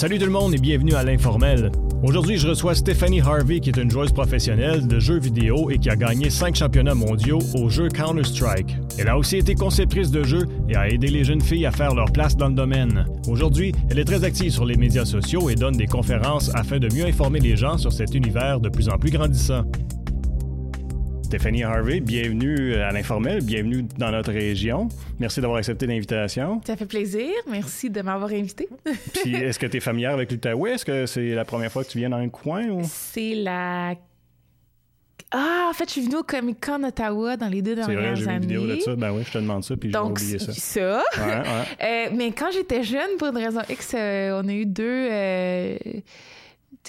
Salut tout le monde et bienvenue à l'Informel. Aujourd'hui, je reçois Stephanie Harvey, qui est une joueuse professionnelle de jeux vidéo et qui a gagné 5 championnats mondiaux au jeu Counter-Strike. Elle a aussi été conceptrice de jeux et a aidé les jeunes filles à faire leur place dans le domaine. Aujourd'hui, elle est très active sur les médias sociaux et donne des conférences afin de mieux informer les gens sur cet univers de plus en plus grandissant. Stéphanie Harvey, bienvenue à l'informel, bienvenue dans notre région. Merci d'avoir accepté l'invitation. Ça fait plaisir. Merci de m'avoir invité. Puis, est-ce que tu es familière avec l'Outaouais? Est-ce que c'est la première fois que tu viens dans le coin? Ou... C'est la. Ah, en fait, je suis venue au Comic Con Ottawa dans les deux dernières C'est vrai, années. une vidéo de ça. Ben oui, je te demande ça, puis j'ai oublié ça. ça. Ouais, ouais. Euh, mais quand j'étais jeune, pour une raison X, euh, on a eu deux. euh,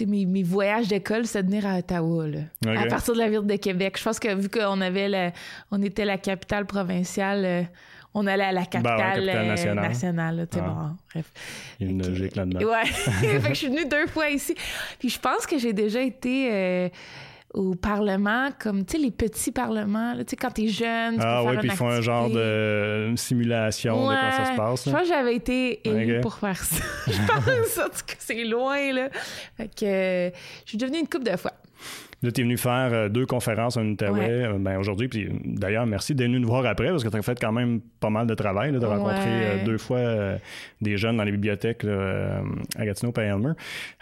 mes, mes voyages d'école, c'était de venir à Ottawa, là. À partir de la ville de Québec. Je pense que vu qu'on avait la, on était la capitale provinciale, euh, on allait à la capitale, Ben capitale euh, nationale. Ah. bon, bref. Il y a une logique là-dedans. Ouais. fait que je suis venue deux fois ici. Puis je pense que j'ai déjà été euh, au Parlement, comme, tu sais, les petits parlements, tu sais, quand t'es jeune, tu Ah peux oui, puis ils font un genre de simulation de comment ça se passe. Je pense que j'avais été élue pour faire ça. je pense, en tout cas, c'est loin, là. Fait que euh, je suis devenue une couple de fois. Là, tu es venu faire euh, deux conférences en Outaouais Ouais. euh, ben, aujourd'hui. Puis d'ailleurs, merci d'être venu nous voir après parce que tu as fait quand même pas mal de travail, de rencontrer Ouais. euh, deux fois euh, des jeunes dans les bibliothèques là, à Gatineau et Elmer.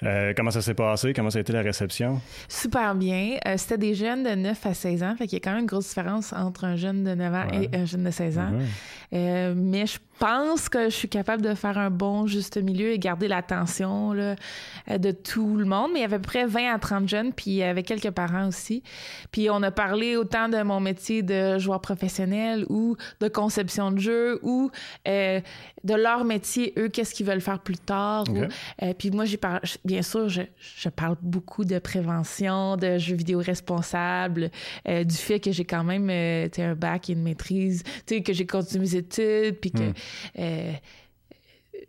Euh, comment ça s'est passé? Comment ça a été la réception? Super bien. Euh, C'était des jeunes de 9 à 16 ans. Fait qu'il y a quand même une grosse différence entre un jeune de 9 ans Ouais. et un jeune de 16 ans. Mais je pense que je suis capable de faire un bon juste milieu et garder l'attention euh, de tout le monde. Mais il y avait à peu près 20 à 30 jeunes, puis il y avait quelques parents aussi. Puis on a parlé autant de mon métier de joueur professionnel ou de conception de jeu ou euh, de leur métier, eux, qu'est-ce qu'ils veulent faire plus tard. Ou- euh, puis moi, j'ai par... bien sûr, je, je parle beaucoup de prévention, de jeux vidéo responsables, euh, du fait que j'ai quand même euh, un bac et une maîtrise, que j'ai continué mes études, puis que... Mm. euh,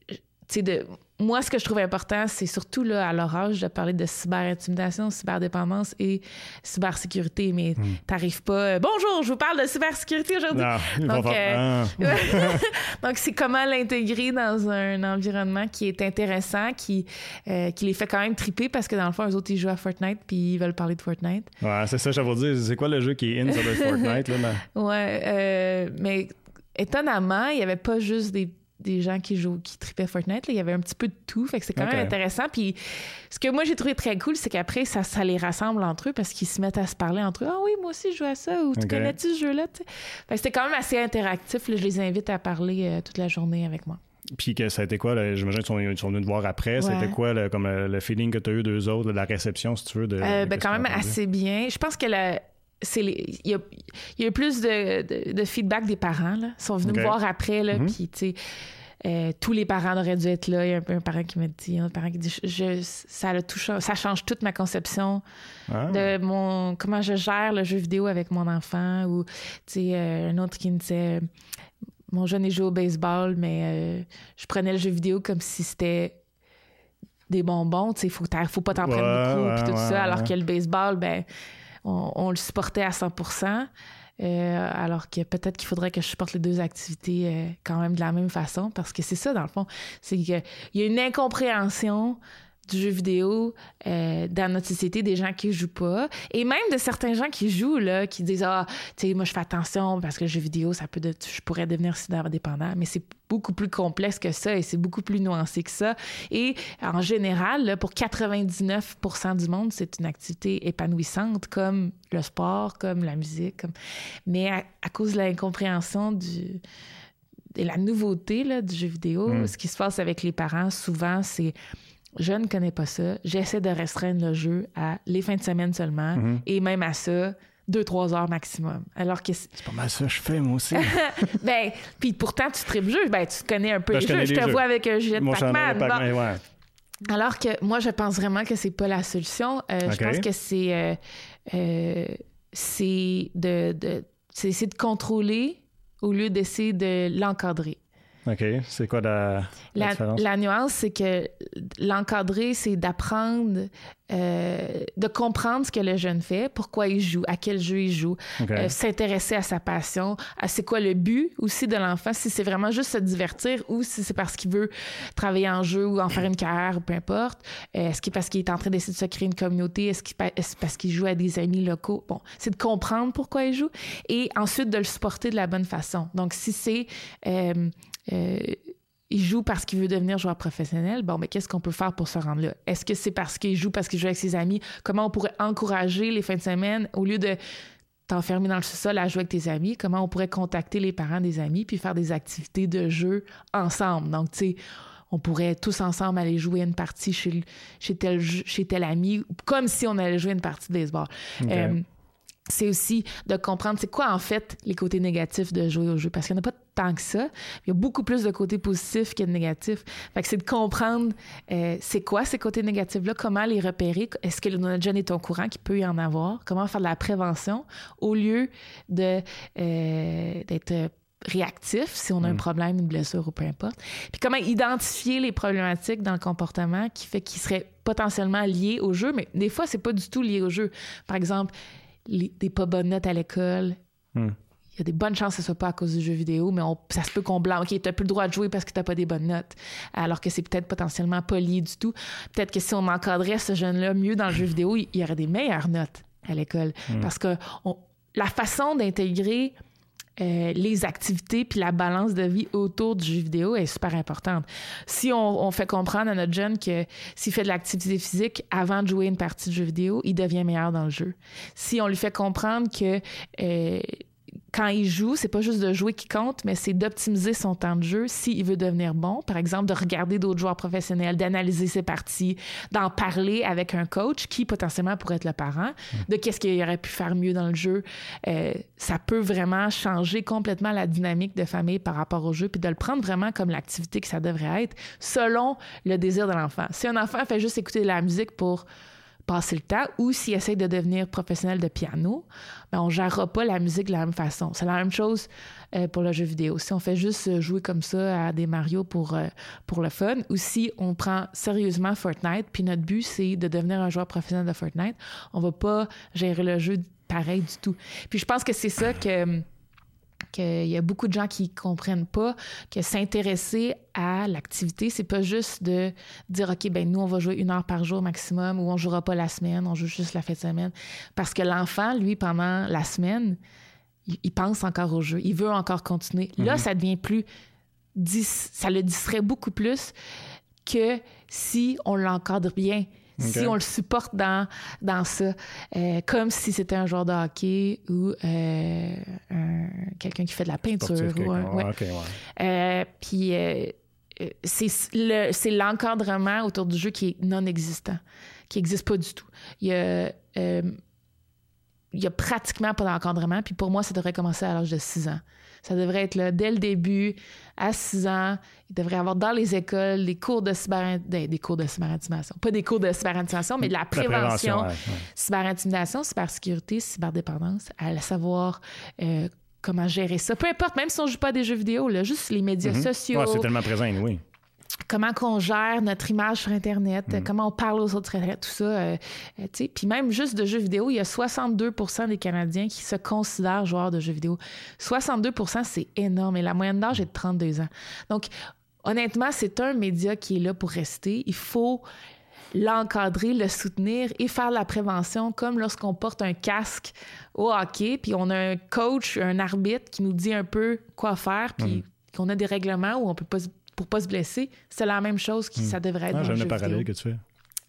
tu sais, de... Moi, ce que je trouve important, c'est surtout là, à leur âge de parler de cyberintimidation, cyberdépendance et cybersécurité. Mais Mm. t'arrives pas. euh, Bonjour, je vous parle de cybersécurité aujourd'hui. Donc, euh, Ah. Donc, c'est comment l'intégrer dans un environnement qui est intéressant, qui, euh, qui les fait quand même triper parce que dans le fond, eux autres, ils jouent à Fortnite puis ils veulent parler de Fortnite. Ouais, c'est ça, je vais vous dire. C'est quoi le jeu qui est in sur le Fortnite? Là, ben? Ouais, euh, mais étonnamment, il n'y avait pas juste des, des gens qui jouent, qui tripaient Fortnite. là. Il y avait un petit peu de tout. Fait que c'est quand même intéressant. Puis ce que moi, j'ai trouvé très cool, c'est qu'après, ça, ça les rassemble entre eux parce qu'ils se mettent à se parler entre eux. Ah oui, moi aussi, je joue à ça. Ou tu connais-tu ce jeu-là? Fait que c'était quand même assez interactif. là. Je les invite à parler euh, toute la journée avec moi. Puis que ça a été quoi? J'imagine qu'ils sont, venus te voir après. Ouais. C'était quoi le, comme le, le feeling que tu as eu d'eux autres, de la réception, si tu veux? De, Euh, ben, quand même entendu? assez bien. Je pense que la- c'est il y a, il y a eu plus de, de- de feedback des parents. Là. Ils sont venus me voir après. Là, Mhm. Puis, tu sais, euh, tous les parents auraient dû être là. Il y a un, peu un parent qui m'a dit, un parent qui dit, je, ça, a tout cha- ça change toute ma conception Ah. de mon comment je gère le jeu vidéo avec mon enfant. Ou, tu sais, euh, un autre qui me disait, mon jeune il joue au baseball, mais euh, je prenais le jeu vidéo comme si c'était des bonbons, tu sais, faut, faut pas t'en prendre beaucoup, puis tout ouais, ça, alors que le baseball, ben, on, le supportait à 100% euh, alors que peut-être qu'il faudrait que je supporte les deux activités euh, quand même de la même façon, parce que c'est ça, dans le fond, c'est qu'il y a une incompréhension du jeu vidéo euh, dans notre société, des gens qui jouent pas, et même de certains gens qui jouent, là, qui disent « Ah, tu sais, moi, je fais attention parce que le jeu vidéo, ça peut de- je pourrais devenir dépendant. » Mais c'est beaucoup plus complexe que ça et c'est beaucoup plus nuancé que ça. Et en général, là, pour 99% du monde, c'est une activité épanouissante comme le sport, comme la musique. Comme... Mais à, à cause de l'incompréhension du de la nouveauté là, du jeu vidéo, Mm. ce qui se passe avec les parents, souvent, c'est je ne connais pas ça, j'essaie de restreindre le jeu à les fins de semaine seulement, Mhm. et même à ça, deux, trois heures maximum. Alors que, c'est- pas mal ça que je fais, moi aussi. ben, puis pourtant, tu tripes jeu, ben, tu connais un peu Ben, les je te jeux. vois avec un gilet de Pac-Man. Bon. Ouais. Alors que moi, je pense vraiment que c'est pas la solution. Euh. Je pense que c'est euh, euh, c'est de, de c'est essayer de contrôler au lieu d'essayer de l'encadrer. OK. C'est quoi la, la La, différence? la nuance, c'est que l'encadrer, c'est d'apprendre euh, de comprendre ce que le jeune fait, pourquoi il joue, à quel jeu il joue, OK. s'intéresser à sa passion, à c'est quoi le but aussi de l'enfant, si c'est vraiment juste se divertir ou si c'est parce qu'il veut travailler en jeu ou en faire une carrière ou peu importe. Euh, Est-ce que parce qu'il est en train d'essayer de se créer une communauté? Est-ce qu'il pa- est-ce parce qu'il joue à des amis locaux? Bon, c'est de comprendre pourquoi il joue et ensuite de le supporter de la bonne façon. Donc, si c'est... euh, il joue parce qu'il veut devenir joueur professionnel, bon, mais qu'est-ce qu'on peut faire pour se rendre là? Est-ce que c'est parce qu'il joue parce qu'il joue avec ses amis? Comment on pourrait encourager les fins de semaine au lieu de t'enfermer dans le sous-sol à jouer avec tes amis? Comment on pourrait contacter les parents des amis puis faire des activités de jeu ensemble? Donc, tu sais, on pourrait tous ensemble aller jouer une partie chez, chez, tel, chez tel ami, comme si on allait jouer une partie de baseball. Euh, c'est aussi de comprendre c'est quoi en fait les côtés négatifs de jouer au jeu parce qu'il n'y en a pas tant que ça. Il y a beaucoup plus de côtés positifs que de négatifs. Fait que c'est de comprendre euh, c'est quoi ces côtés négatifs-là, comment les repérer, est-ce que notre jeune est au courant qu'il peut y en avoir, comment faire de la prévention au lieu de euh, d'être réactif si on a un problème, une blessure ou peu importe? Puis comment identifier les problématiques dans le comportement qui fait qu'ils seraient potentiellement liés au jeu, mais des fois, c'est pas du tout lié au jeu. Par exemple, les- des pas bonnes notes à l'école. Hmm. Il y a des bonnes chances que ce soit pas à cause du jeu vidéo, mais on- ça se peut qu'on blâme. OK, t'as plus le droit de jouer parce que t'as pas des bonnes notes. Alors que c'est peut-être potentiellement pas lié du tout. Peut-être que si on encadrait ce jeune-là mieux dans le jeu vidéo, il il y aurait des meilleures notes à l'école. Parce que on- la façon d'intégrer euh, les activités puis la balance de vie autour du jeu vidéo est super importante. Si on, fait comprendre à notre jeune que s'il fait de l'activité physique avant de jouer une partie de jeu vidéo, il devient meilleur dans le jeu. Si on lui fait comprendre que euh, quand il joue, c'est pas juste de jouer qui compte, mais c'est d'optimiser son temps de jeu s'il veut devenir bon. Par exemple, de regarder d'autres joueurs professionnels, d'analyser ses parties, d'en parler avec un coach qui potentiellement pourrait être le parent, de qu'est-ce qu'il aurait pu faire mieux dans le jeu. Euh, ça peut vraiment changer complètement la dynamique de famille par rapport au jeu, puis de le prendre vraiment comme l'activité que ça devrait être, selon le désir de l'enfant. Si un enfant fait juste écouter de la musique pour passer le temps ou s'il essaie de devenir professionnel de piano, ben on ne gérera pas la musique de la même façon. C'est la même chose euh, pour le jeu vidéo. Si on fait juste jouer comme ça à des Mario pour, euh, pour le fun, ou si on prend sérieusement Fortnite, puis notre but, c'est de devenir un joueur professionnel de Fortnite, on va pas gérer le jeu pareil du tout. Puis je pense que c'est ça que qu'il y a beaucoup de gens qui comprennent pas que s'intéresser à l'activité, c'est pas juste de dire OK, ben nous, on va jouer une heure par jour maximum ou on jouera pas la semaine, on joue juste la fin de semaine. Parce que l'enfant, lui, pendant la semaine, il, il pense encore au jeu, il veut encore continuer. Là, ça devient plus. ça le distrait beaucoup plus que si on l'encadre bien. Si on le supporte dans, dans ça, Euh, comme si c'était un joueur de hockey ou euh, un- quelqu'un qui fait de la peinture. Sportif, ou un- quelqu'un. ouais. Ouais, OK, ouais. Puis c'est le- c'est l'encadrement autour du jeu qui est non existant, qui n'existe pas du tout. Il y a, euh, il y a pratiquement pas d'encadrement. Puis pour moi, ça devrait commencer à l'âge de 6 ans. Ça devrait être là dès le début, à 6 ans. Il devrait y avoir dans les écoles des cours de cyber des, des cours de cyberintimidation. Pas des cours de cyberintimidation, mais de la La prévention, ouais, ouais. cyberintimidation, cybersécurité, cyberdépendance, à savoir euh, comment gérer ça. Peu importe, même si on joue pas à des jeux vidéo, là, juste les médias sociaux, Mhm. Ouais, c'est tellement présent, oui. Comment qu'on gère notre image sur Internet, Mm. comment on parle aux autres tout ça. euh, euh, sais. Puis même juste de jeux vidéo, il y a 62% des Canadiens qui se considèrent joueurs de jeux vidéo. 62% c'est énorme et la moyenne d'âge est de 32 ans. Donc, honnêtement, c'est un média qui est là pour rester. Il faut l'encadrer, le soutenir et faire la prévention comme lorsqu'on porte un casque au hockey, puis on a un coach, un arbitre qui nous dit un peu quoi faire, puis Mm. qu'on a des règlements où on peut pas se- pour pas se blesser, c'est la même chose que ça devrait être Ah, J'aime le parallèle vidéo. que tu fais.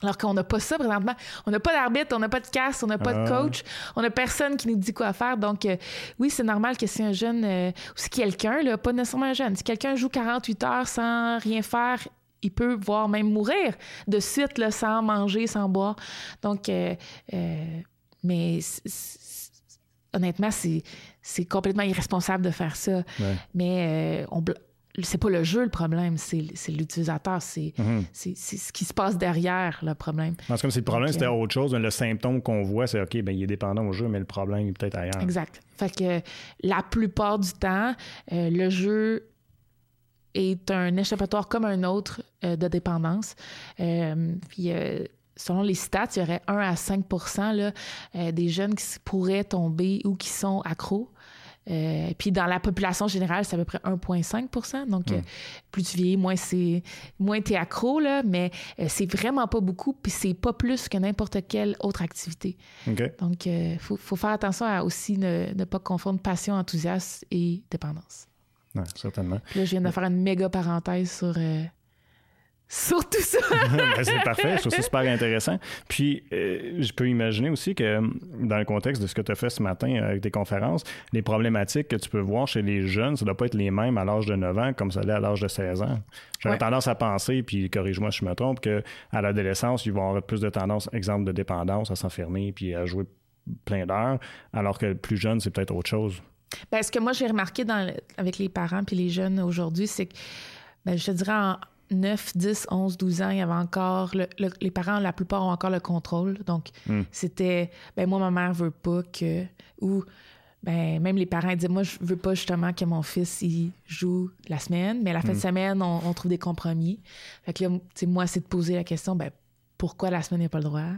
Alors qu'on n'a pas ça présentement. On n'a pas d'arbitre, on n'a pas de casque, on n'a pas de Ah. coach, on n'a personne qui nous dit quoi faire. Donc, euh, oui, c'est normal que si un jeune, euh, ou si quelqu'un, là, pas nécessairement un jeune, si quelqu'un joue 48 heures sans rien faire, il peut voir même mourir de suite, là, sans manger, sans boire. Donc, euh, euh, mais honnêtement, c'est c'est complètement irresponsable de faire ça. Ouais. Mais euh, on c'est pas le jeu le problème, c'est l'utilisateur, c'est Mhm. c'est ce qui se passe derrière le problème. Parce que comme si le problème, c'était euh, autre chose. Le symptôme qu'on voit, c'est OK, ben, il est dépendant au jeu, mais le problème est peut-être ailleurs. Exact. Fait que la plupart du temps, euh, le jeu est un échappatoire comme un autre euh, de dépendance. Euh, puis selon les stats, il y aurait 1 à 5 là, euh, des jeunes qui pourraient tomber ou qui sont accros. Euh, puis dans la population générale, c'est à peu près 1,5 Donc, euh, hmm. plus tu vieillis, moins c'est moins es accro, là, mais c'est vraiment pas beaucoup, puis c'est pas plus que n'importe quelle autre activité. Donc, il faut, faut, faire attention à aussi ne, ne pas confondre passion, enthousiasme et dépendance. Oui, certainement. là, je viens de faire une méga parenthèse sur sur tout ça. Ben, c'est parfait, je trouve ça super intéressant. Puis, euh, je peux imaginer aussi que dans le contexte de ce que tu as fait ce matin avec tes conférences, les problématiques que tu peux voir chez les jeunes, ça ne doit pas être les mêmes à l'âge de 9 ans comme ça l'est à l'âge de 16 ans. J'aurais tendance à penser, puis corrige-moi si je me trompe, qu'à l'adolescence, ils vont avoir plus de tendance, exemple de dépendance, à s'enfermer puis à jouer plein d'heures, alors que le plus jeune, c'est peut-être autre chose. Ben, ce que moi j'ai remarqué dans, avec les parents puis les jeunes aujourd'hui, c'est que ben, je te dirais en, 9, 10, 11, 12 ans, il y avait encore. les parents, la plupart, ont encore le contrôle. Donc, hmm. c'était. Ben, moi, ma mère veut pas que. Ou. Ben, même les parents disaient, moi, je veux pas justement que mon fils il joue la semaine, mais la fin de hmm. semaine, on, trouve des compromis. Fait que là, moi, c'est de poser la question, ben, pourquoi la semaine, il n'y a pas le droit?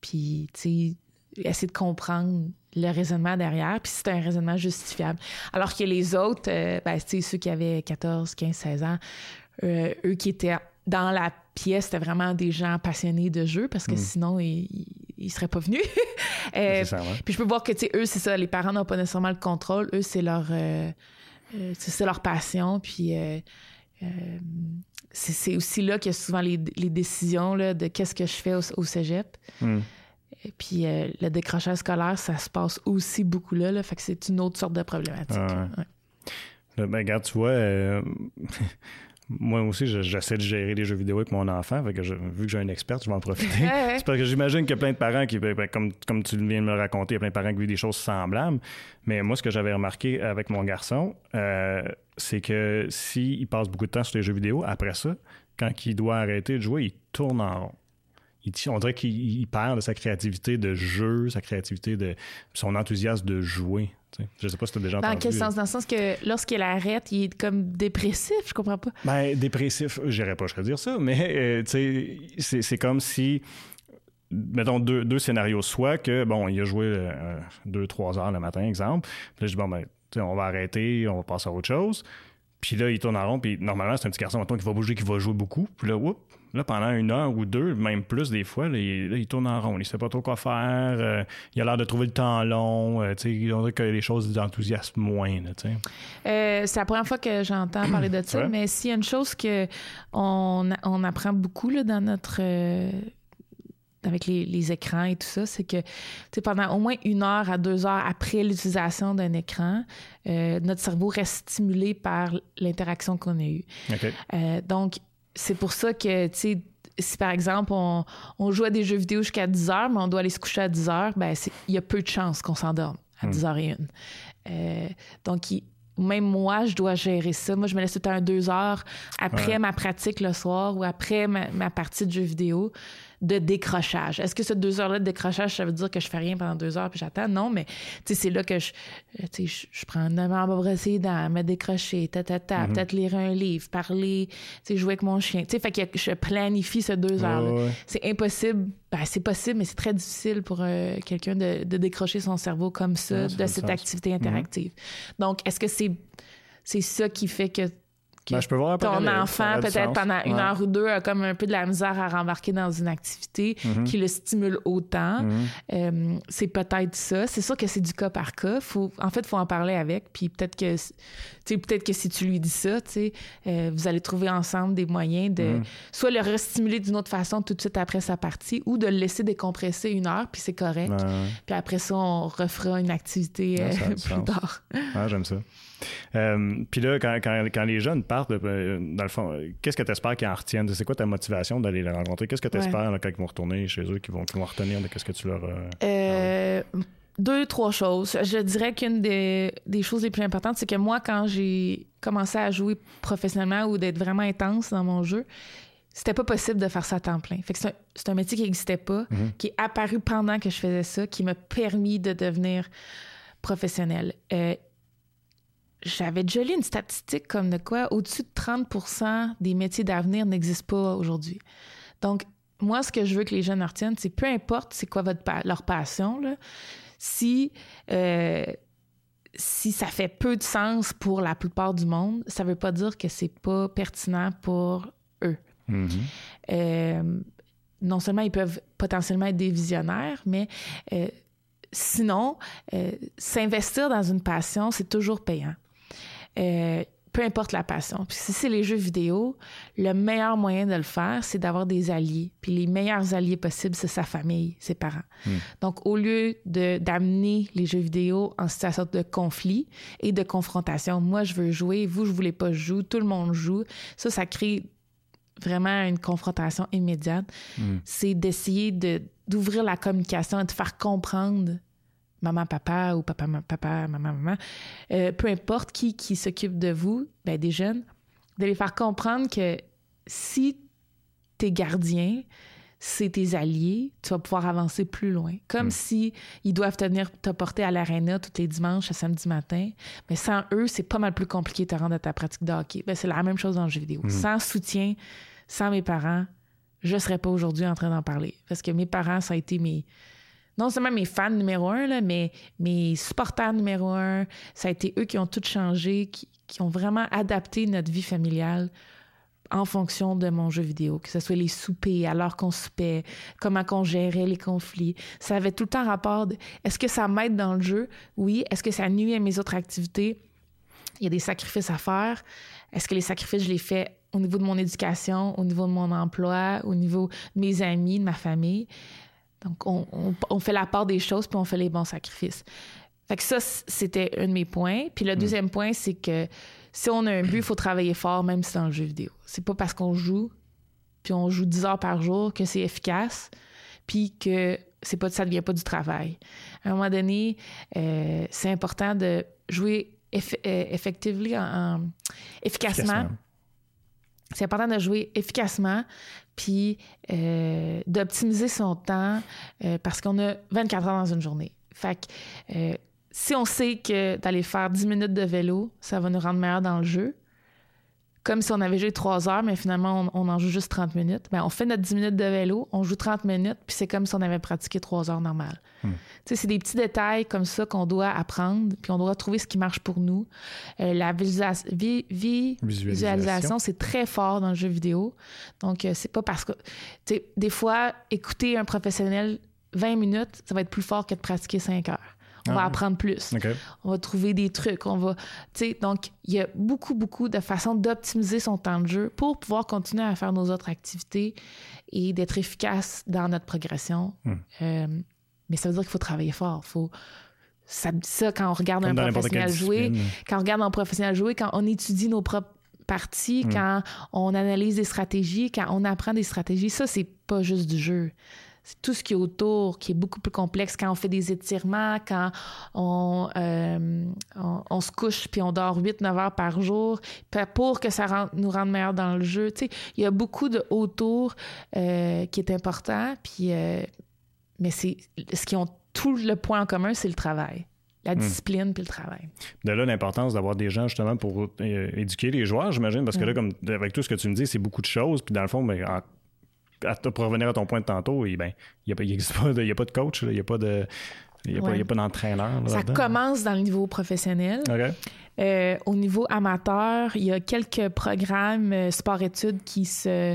Puis, tu sais, essayer de comprendre le raisonnement derrière, puis c'est un raisonnement justifiable. Alors que les autres, euh, ben, tu sais, ceux qui avaient 14, 15, 16 ans, euh, eux qui étaient dans la pièce, c'était vraiment des gens passionnés de jeu parce que hmm. sinon, ils, ne seraient pas venus. euh, puis je peux voir que, tu sais, eux, c'est ça, les parents n'ont pas nécessairement le contrôle. Eux, c'est leur, euh, c'est leur passion. Puis c'est aussi là qu'il y a souvent les, décisions là, de qu'est-ce que je fais au, cégep. Hmm. Et puis le décrochage scolaire, ça se passe aussi beaucoup là. là fait que c'est une autre sorte de problématique. Ah ben, regarde, tu vois, moi aussi, j'essaie de gérer les jeux vidéo avec mon enfant. Fait que vu que j'ai un expert, je vais en profiter. c'est parce que j'imagine qu'il y a plein de parents qui, ben, ben, comme, comme tu viens de me le raconter, il y a plein de parents qui vivent des choses semblables. Mais moi, ce que j'avais remarqué avec mon garçon, euh, c'est que s'il passe beaucoup de temps sur les jeux vidéo, après ça, quand il doit arrêter de jouer, il tourne en rond. Il, on dirait qu'il perd de sa créativité de jeu, sa créativité de son enthousiasme de jouer. Je sais pas si tu as déjà entendu. Dans quel sens? Dans le sens que lorsqu'il arrête, il est comme dépressif, je comprends pas. Ben, dépressif, j'irais pas je dire ça, mais euh, c'est comme si mettons deux, deux, scénarios. Soit que, bon, il a joué euh, deux, trois heures le matin, exemple. Puis là, je dis, bon, ben, on va arrêter, on va passer à autre chose. Puis là, il tourne en rond, puis normalement, c'est un petit garçon, mettons, qui va bouger, qui va jouer beaucoup. Puis là, oups, Là, pendant une heure ou deux, même plus des fois, il, tourne en rond. Il sait pas trop quoi faire. Euh, il a l'air de trouver le temps long. Euh, on dirait que les choses d'enthousiasme moins. Euh, c'est la première fois que j'entends parler de ça, mais s'il y a une chose que on, apprend beaucoup là, dans notre avec les, écrans et tout ça, c'est que pendant au moins une heure à deux heures après l'utilisation d'un écran, notre cerveau reste stimulé par l'interaction qu'on a eue. donc, c'est pour ça que, tu sais, si par exemple on, joue à des jeux vidéo jusqu'à 10 heures, mais on doit aller se coucher à 10 heures, ben il y a peu de chances qu'on s'endorme à 10 hmm. h et une. Euh, donc, même moi, je dois gérer ça. Moi, je me laisse tout le temps deux heures après ma pratique le soir ou après ma, ma partie de jeux vidéo de décrochage. Est-ce que ce deux heures-là de décrochage, ça veut dire que je fais rien pendant deux heures puis j'attends? Non, mais c'est là que je, je, je prends un moment à brosser dans me décrocher, ta, ta, ta, mm-hmm. peut-être lire un livre, parler, jouer avec mon chien. sais fait que je planifie ce deux heures-là. C'est impossible. Ben, c'est possible, mais c'est très difficile pour euh, quelqu'un de, de, décrocher son cerveau comme ça de cette activité mm-hmm. interactive. Donc, est-ce que c'est c'est ça qui fait que ben, je peux voir ton enfant, peut-être pendant une heure ou deux, a comme un peu de la misère à rembarquer dans une activité mhm. qui le stimule autant. Mhm. Euh, c'est peut-être ça. C'est sûr que c'est du cas par cas. Faut, en fait, il faut en parler avec. Puis peut-être que, peut-être que si tu lui dis ça, euh, vous allez trouver ensemble des moyens de mhm. soit le restimuler d'une autre façon tout de suite après sa partie ou de le laisser décompresser une heure, puis c'est correct. Puis après ça, on refera une activité euh, plus tard. J'aime ça. Euh, puis là, quand, quand, les jeunes partent, euh, dans le fond, qu'est-ce que tu espères qu'ils en retiennent? C'est quoi ta motivation d'aller les rencontrer? Qu'est-ce que tu espères quand ils vont retourner chez eux, qu'ils vont, vont retenir de qu'est-ce que tu leur. Euh, deux, trois choses. Je dirais qu'une des, des, choses les plus importantes, c'est que moi, quand j'ai commencé à jouer professionnellement ou d'être vraiment intense dans mon jeu, c'était pas possible de faire ça à temps plein. Fait que c'est un, un, métier qui n'existait pas, mhm. qui est apparu pendant que je faisais ça, qui m'a permis de devenir professionnel. Euh, j'avais déjà lu une statistique comme de quoi au-dessus de 30 des métiers d'avenir n'existent pas aujourd'hui. Donc, moi, ce que je veux que les jeunes retiennent, c'est peu importe c'est quoi votre leur passion, là, si, euh, si ça fait peu de sens pour la plupart du monde, ça veut pas dire que c'est pas pertinent pour eux. Mm-hmm. Euh, non seulement ils peuvent potentiellement être des visionnaires, mais euh, sinon, s'investir dans une passion, c'est toujours payant peu importe la passion. Puis si c'est les jeux vidéo, le meilleur moyen de le faire, c'est d'avoir des alliés. Puis les meilleurs alliés possibles, c'est sa famille, ses parents. Hmm. Donc, au lieu d'amener les jeux vidéo en situation de conflit et de confrontation, moi, je veux jouer, vous, je voulais pas jouer, tout le monde joue, ça, ça crée vraiment une confrontation immédiate. Hmm. C'est d'essayer d'ouvrir la communication et de faire comprendre maman, papa ou papa, papa, maman, maman, euh, peu importe qui, qui s'occupe de vous, ben, des jeunes, de les faire comprendre que si tes gardiens, c'est tes alliés, tu vas pouvoir avancer plus loin. Comme mm. si ils doivent tenir, te porter à l'aréna tous les dimanches, à samedi matin. Mais sans eux, c'est pas mal plus compliqué de te rendre à ta pratique de hockey. Ben, c'est la même chose dans le jeu vidéo. Mm. Sans soutien, sans mes parents, je serais pas aujourd'hui en train d'en parler. Parce que mes parents, ça a été mes, non seulement mes fans numéro un, mais mes supporters numéro un. Ça a été eux qui ont tout changé, qui, ont vraiment adapté notre vie familiale en fonction de mon jeu vidéo, que ce soit les soupers, l'heure qu'on soupait, comment qu'on gérait les conflits. Ça avait tout le temps rapport de est-ce que ça m'aide dans le jeu? Oui. Est-ce que ça nuit à mes autres activités? Il y a des sacrifices à faire. Est-ce que les sacrifices, je les fais au niveau de mon éducation, au niveau de mon emploi, au niveau de mes amis, de ma famille? Donc, on, fait la part des choses, puis on fait les bons sacrifices. Fait que ça, c'était un de mes points. Puis le mm. deuxième point, c'est que si on a un but, il faut travailler fort, même si c'est dans le jeu vidéo. C'est pas parce qu'on joue, puis on joue 10 heures par jour, que c'est efficace, puis que c'est pas, ça ne devient pas du travail. À un moment donné, euh, c'est important de jouer euh, effectivement, efficacement c'est important de jouer efficacement puis euh, d'optimiser son temps euh, parce qu'on a 24 heures dans une journée. Fait que euh, si on sait que d'aller faire 10 minutes de vélo, ça va nous rendre meilleurs dans le jeu, comme si on avait joué 3 heures, mais finalement, on, en joue juste 30 minutes. Bien, on fait notre 10 minutes de vélo, on joue 30 minutes, puis c'est comme si on avait pratiqué 3 heures normales. Hmm. C'est des petits détails comme ça qu'on doit apprendre, puis on doit trouver ce qui marche pour nous. Euh, la visualisation, c'est très fort dans le jeu vidéo. Donc, euh, c'est pas parce que... Des fois, écouter un professionnel 20 minutes, ça va être plus fort que de pratiquer 5 heures. On va ah. apprendre plus. On va trouver des trucs. On va, donc, il y a beaucoup, beaucoup de façons d'optimiser son temps de jeu pour pouvoir continuer à faire nos autres activités et d'être efficace dans notre progression. Hmm. Euh, mais ça veut dire qu'il faut travailler fort. Faut, ça, ça, quand on regarde un professionnel jouer, quand on regarde un professionnel jouer, quand on étudie nos propres parties, hmm. quand on analyse des stratégies, quand on apprend des stratégies, ça, c'est pas juste du jeu c'est tout ce qui est autour qui est beaucoup plus complexe quand on fait des étirements, quand on, euh, on, se couche puis on dort 8-9 heures par jour pour que ça nous rende meilleurs dans le jeu. Tu sais, il y a beaucoup de autour euh, qui est important. Puis, euh, mais c'est ce qui ont tout le point en commun, c'est le travail la hmm. discipline puis le travail. De là, l'importance d'avoir des gens justement pour éduquer les joueurs, j'imagine, parce que là, comme avec tout ce que tu me dis, c'est beaucoup de choses. Puis dans le fond, mais pour revenir à ton point de tantôt, ben, il n'y a, pas de coach, il n'y a pas de. Il n'y a, pas d'entraîneur. Ça commence dans le niveau professionnel. Euh, au niveau amateur, il y a quelques programmes euh, sport-études qui se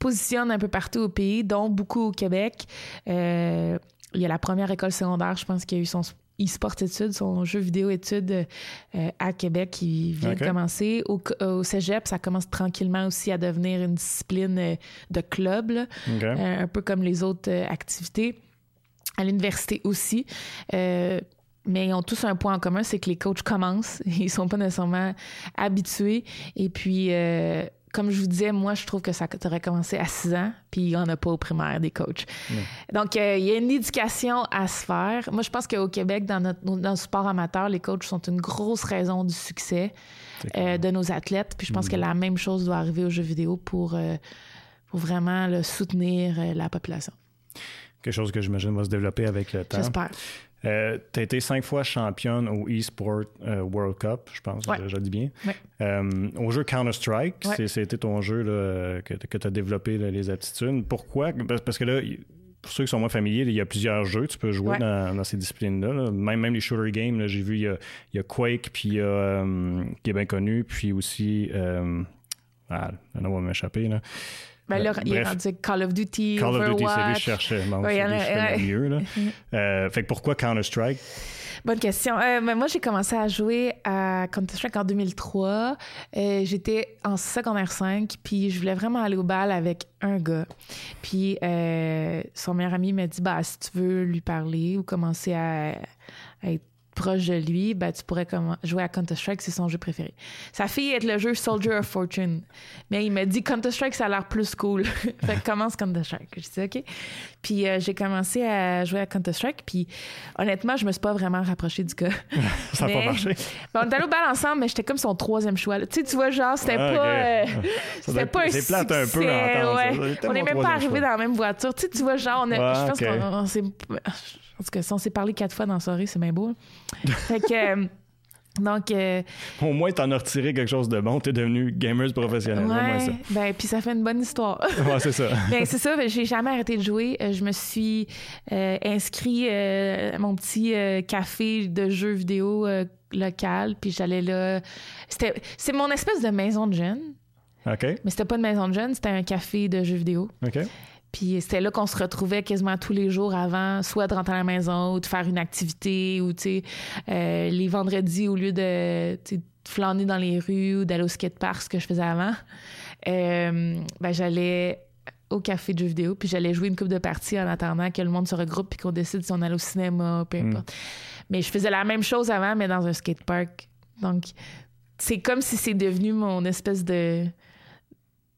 positionnent un peu partout au pays, dont beaucoup au Québec. Euh, il y a la première école secondaire, je pense, qui a eu son e-sport études, son jeu vidéo études euh, à Québec qui vient de commencer. Au, cégep, ça commence tranquillement aussi à devenir une discipline euh, de club, euh, un peu comme les autres activités. À l'université aussi. mais ils ont tous un point en commun, c'est que les coachs commencent. Ils sont pas nécessairement habitués. Et puis, comme je vous disais, moi, je trouve que ça aurait commencé à 6 ans, puis il n'y en a pas au primaire des coachs. Donc, euh, il y a une éducation à se faire. Moi, je pense qu'au Québec, dans, notre, dans le sport amateur, les coachs sont une grosse raison du succès euh, de nos athlètes. Puis je pense que mm. la même chose doit arriver aux jeux vidéo pour, euh, pour vraiment soutenir la population. Quelque chose que j'imagine va se développer avec le temps. J'espère. Euh, tu as été cinq fois championne au eSport euh, World Cup, je pense, Ouais. je, dis bien. Ouais. Euh, au jeu Counter-Strike, Ouais. c'était ton jeu là, que, tu as développé là, les aptitudes. Pourquoi? Parce- que là, pour ceux qui sont moins familiers, il y a plusieurs jeux, tu peux jouer dans, dans ces disciplines-là. là. Même, même les shooter games, j'ai vu, il y a, il y a Quake, puis il y a, euh, qui est bien connu, puis aussi... Ah, le nom va m'échapper, là. Ben là, il est rendu Call of Duty, Call of Duty, c'est lui que je cherchais. Bon, Ouais, c'est lui mieux, là. Euh, fait que pourquoi Counter-Strike? Bonne question. Euh, ben, moi, j'ai commencé à jouer à Counter-Strike en 2003. Euh, J'étais en secondaire 5, puis je voulais vraiment aller au bal avec un gars. Puis son meilleur ami m'a dit bah, si tu veux lui parler ou commencer à, à être proche de lui, ben, tu pourrais commen- jouer à Counter-Strike, c'est son jeu préféré. Sa fille est le jeu Soldier of Fortune. Mais il m'a dit Counter-Strike, ça a l'air plus cool. fait que commence Counter-Strike. Je dis OK. Puis euh, j'ai commencé à jouer à Counter-Strike. Puis honnêtement, je me suis pas vraiment rapprochée du gars. Ça n'a pas marché. Ben, on est allé au bal ensemble, mais j'étais comme son troisième choix. Tu sais, tu vois, genre, c'était Ah, pas. euh, c'était pas un plate un peu succès, ouais. On n'est même pas arrivé dans la même voiture. Tu sais, tu vois, genre, on a, Ouais, je pense ok. qu'on on s'est. Tout cas, si on s'est parlé quatre fois dans la soirée, c'est bien beau. hein. fait que. euh, donc, euh, Au moins, t'en as retiré quelque chose de bon. T'es devenu gamer professionnel. Ouais, ben, puis ça fait une bonne histoire. Ouais, c'est ça. Ben, c'est ça, ben, j'ai jamais arrêté de jouer. Euh, Je me suis euh, inscrit euh, à mon petit café de jeux vidéo local, puis j'allais là. C'était, c'est mon espèce de maison de jeunes, OK. mais c'était pas une maison de jeunes, c'était un café de jeux vidéo. OK. Puis c'était là qu'on se retrouvait quasiment tous les jours avant, soit de rentrer à la maison ou de faire une activité, ou tu sais, euh, les vendredis, au lieu de de flâner dans les rues ou d'aller au skatepark, ce que je faisais avant, euh, ben, j'allais au café de jeux vidéo, puis j'allais jouer une coupe de parties en attendant que le monde se regroupe puis qu'on décide si on allait au cinéma, peu importe. Mais je faisais la même chose avant, mais dans un skatepark. Donc, c'est comme si c'est devenu mon espèce de...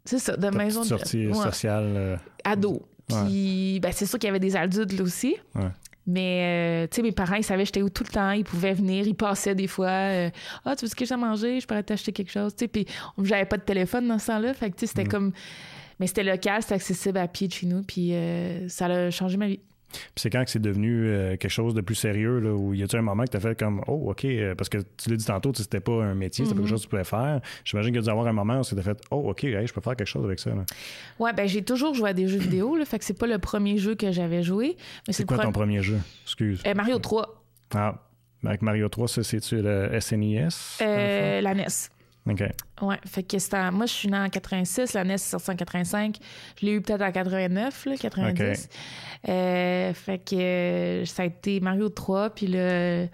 C'est ça, de maison de... sortie Ouais sociale. euh, ado. Puis, ben, c'est sûr qu'il y avait des adultes là aussi. Ouais. Mais, euh, tu sais, mes parents, ils savaient j'étais où tout le temps. Ils pouvaient venir, ils passaient des fois. euh, Ah, tu veux ce que j'ai à manger? Je pourrais t'acheter quelque chose. Tu sais, puis j'avais pas de téléphone dans ce temps-là. Fait que, tu sais, c'était Mm. comme. Mais c'était local, c'était accessible à pied de chez nous. Puis euh, ça a changé ma vie. Puis c'est quand que c'est devenu euh, quelque chose de plus sérieux, là, où y a-tu un moment que t'as fait comme, oh, OK, euh, parce que tu l'as dit tantôt, tu c'était pas un métier, c'était pas Mhm. quelque chose que tu pouvais faire. J'imagine qu'il y a dû avoir un moment où tu fait, oh, OK, hey, je peux faire quelque chose avec ça. là. Ouais, ben, j'ai toujours joué à des jeux vidéo. Là, fait que c'est pas le premier jeu que j'avais joué. C'est quoi pro- ton premier jeu? Excuse. Euh, Mario 3, Ah, avec Mario 3, ça, c'est-tu le SNES? euh, la NES. OK. Ouais, fait que c'était moi je suis née en 86, la NES est sortie en 85. Je l'ai eu peut-être en 89, là, 90. Euh, fait que euh, ça a été Mario 3 puis là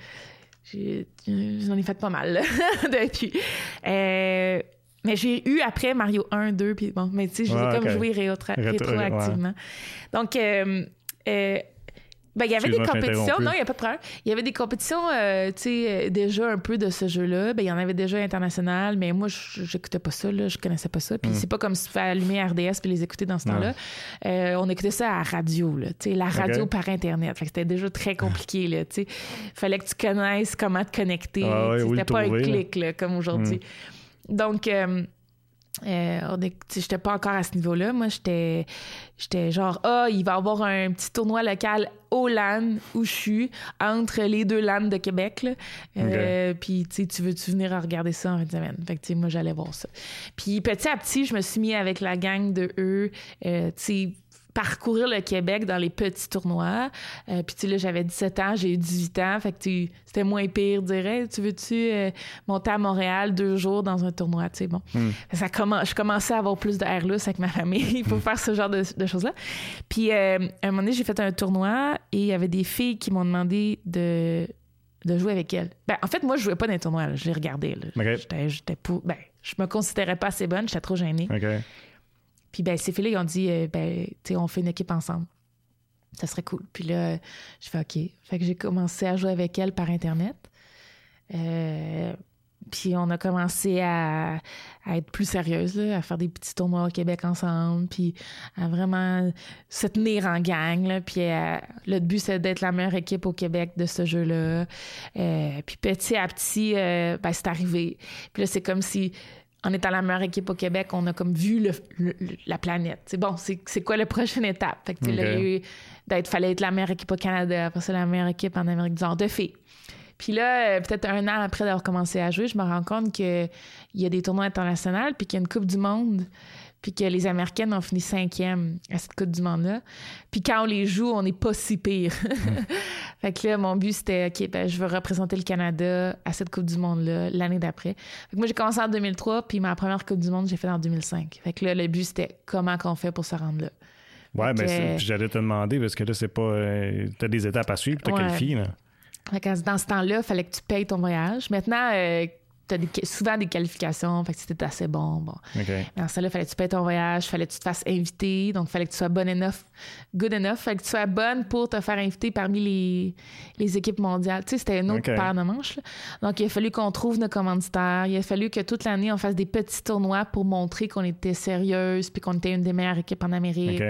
j'ai- j'en ai fait pas mal là, depuis. Euh, mais j'ai eu après Mario 1, 2 puis bon, mais tu sais, j'ai Ouais, comme ok. joué rétro- Rétro- rétroactivement. Donc euh, euh, ben, il y avait des compétitions. Non, il n'y a pas de problème. Il y avait des compétitions, euh, tu sais, euh, déjà un peu de ce jeu-là. Ben, il y en avait déjà international, mais moi, je j'écoutais pas ça, là. Je connaissais pas ça. Mm. Puis c'est pas comme si tu fais allumer RDS puis les écouter dans ce temps-là. Euh, on écoutait ça à la radio, là. Tu sais, la radio par Internet. Fait que c'était déjà très compliqué, là. Tu sais, fallait que tu connaisses comment te connecter. Ah ouais, c'était pas un trouver, clic, là, comme aujourd'hui. Donc, euh, euh, j'étais pas encore à ce niveau-là. Moi, j'étais, j'étais genre, ah, il va y avoir un petit tournoi local au LAN où je suis, entre les deux LAN de Québec. là. Euh, Puis, tu sais, tu veux-tu venir regarder ça en fin de semaine? Fait que, tu sais, moi, j'allais voir ça. Puis, petit à petit, je me suis mis avec la gang de eux, euh, tu sais, parcourir le Québec dans les petits tournois. Euh, puis tu sais, là, j'avais 17 ans, j'ai eu 18 ans, fait que c'était moins pire, dirais. Tu veux-tu euh, monter à Montréal deux jours dans un tournoi, tu sais, bon. Ça commence, je commençais à avoir plus de air avec ma famille pour faire ce genre de, de choses-là. Puis euh, à un moment donné, j'ai fait un tournoi et il y avait des filles qui m'ont demandé de de jouer avec elles. Ben, en fait, moi, je jouais pas dans les tournois. là. Je les regardais. là. J'étais, j'étais ben, je me considérais pas assez bonne. J'étais trop gênée. Puis ben, ces filles-là, ils ont dit, euh, ben, tu on fait une équipe ensemble. Ça serait cool. Puis là, je fais OK. Fait que j'ai commencé à jouer avec elles par Internet. Euh, puis on a commencé à, être plus sérieuse, à faire des petits tournois au Québec ensemble, puis à vraiment se tenir en gang. Puis euh, le but, c'est d'être la meilleure équipe au Québec de ce jeu-là. Puis petit à petit, ben, c'est arrivé. Puis là, c'est comme si en étant la meilleure équipe au Québec, on a comme vu le, la planète. C'est bon, c'est quoi la prochaine étape? Fait que, d'être, fallait être la meilleure équipe au Canada, après ça, la meilleure équipe en Amérique du Nord, de filles. Puis là, euh, peut-être un an après d'avoir commencé à jouer, je me rends compte qu'il y a des tournois internationaux, puis qu'il y a une Coupe du Monde, puis que les Américaines ont fini cinquième à cette Coupe du Monde-là. Puis quand on les joue, on n'est pas si pire. fait que là, mon but, c'était, OK, ben, je veux représenter le Canada à cette Coupe du Monde-là l'année d'après. Fait que moi, j'ai commencé en 2003, puis ma première Coupe du Monde, j'ai fait en 2005. Fait que là, le but, c'était comment qu'on fait pour se rendre là. Ouais, mais j'allais te demander, parce que là, c'est pas. euh, t'as des étapes à suivre, t'as Ouais. qualifié, là. Fait que dans ce temps-là, il fallait que tu payes ton voyage. Maintenant, euh, tu as souvent des qualifications, fait que c'était assez bon. bon. OK. Mais dans temps-là, il fallait que tu payes ton voyage, il fallait que tu te fasses inviter, donc il fallait que tu sois bonne enough, good enough, fallait que tu sois bonne pour te faire inviter parmi les, les équipes mondiales. Tu sais, c'était une autre Ok. paire de manches. là. Donc, il a fallu qu'on trouve nos commanditaires, il a fallu que toute l'année, on fasse des petits tournois pour montrer qu'on était sérieuse, puis qu'on était une des meilleures équipes en Amérique.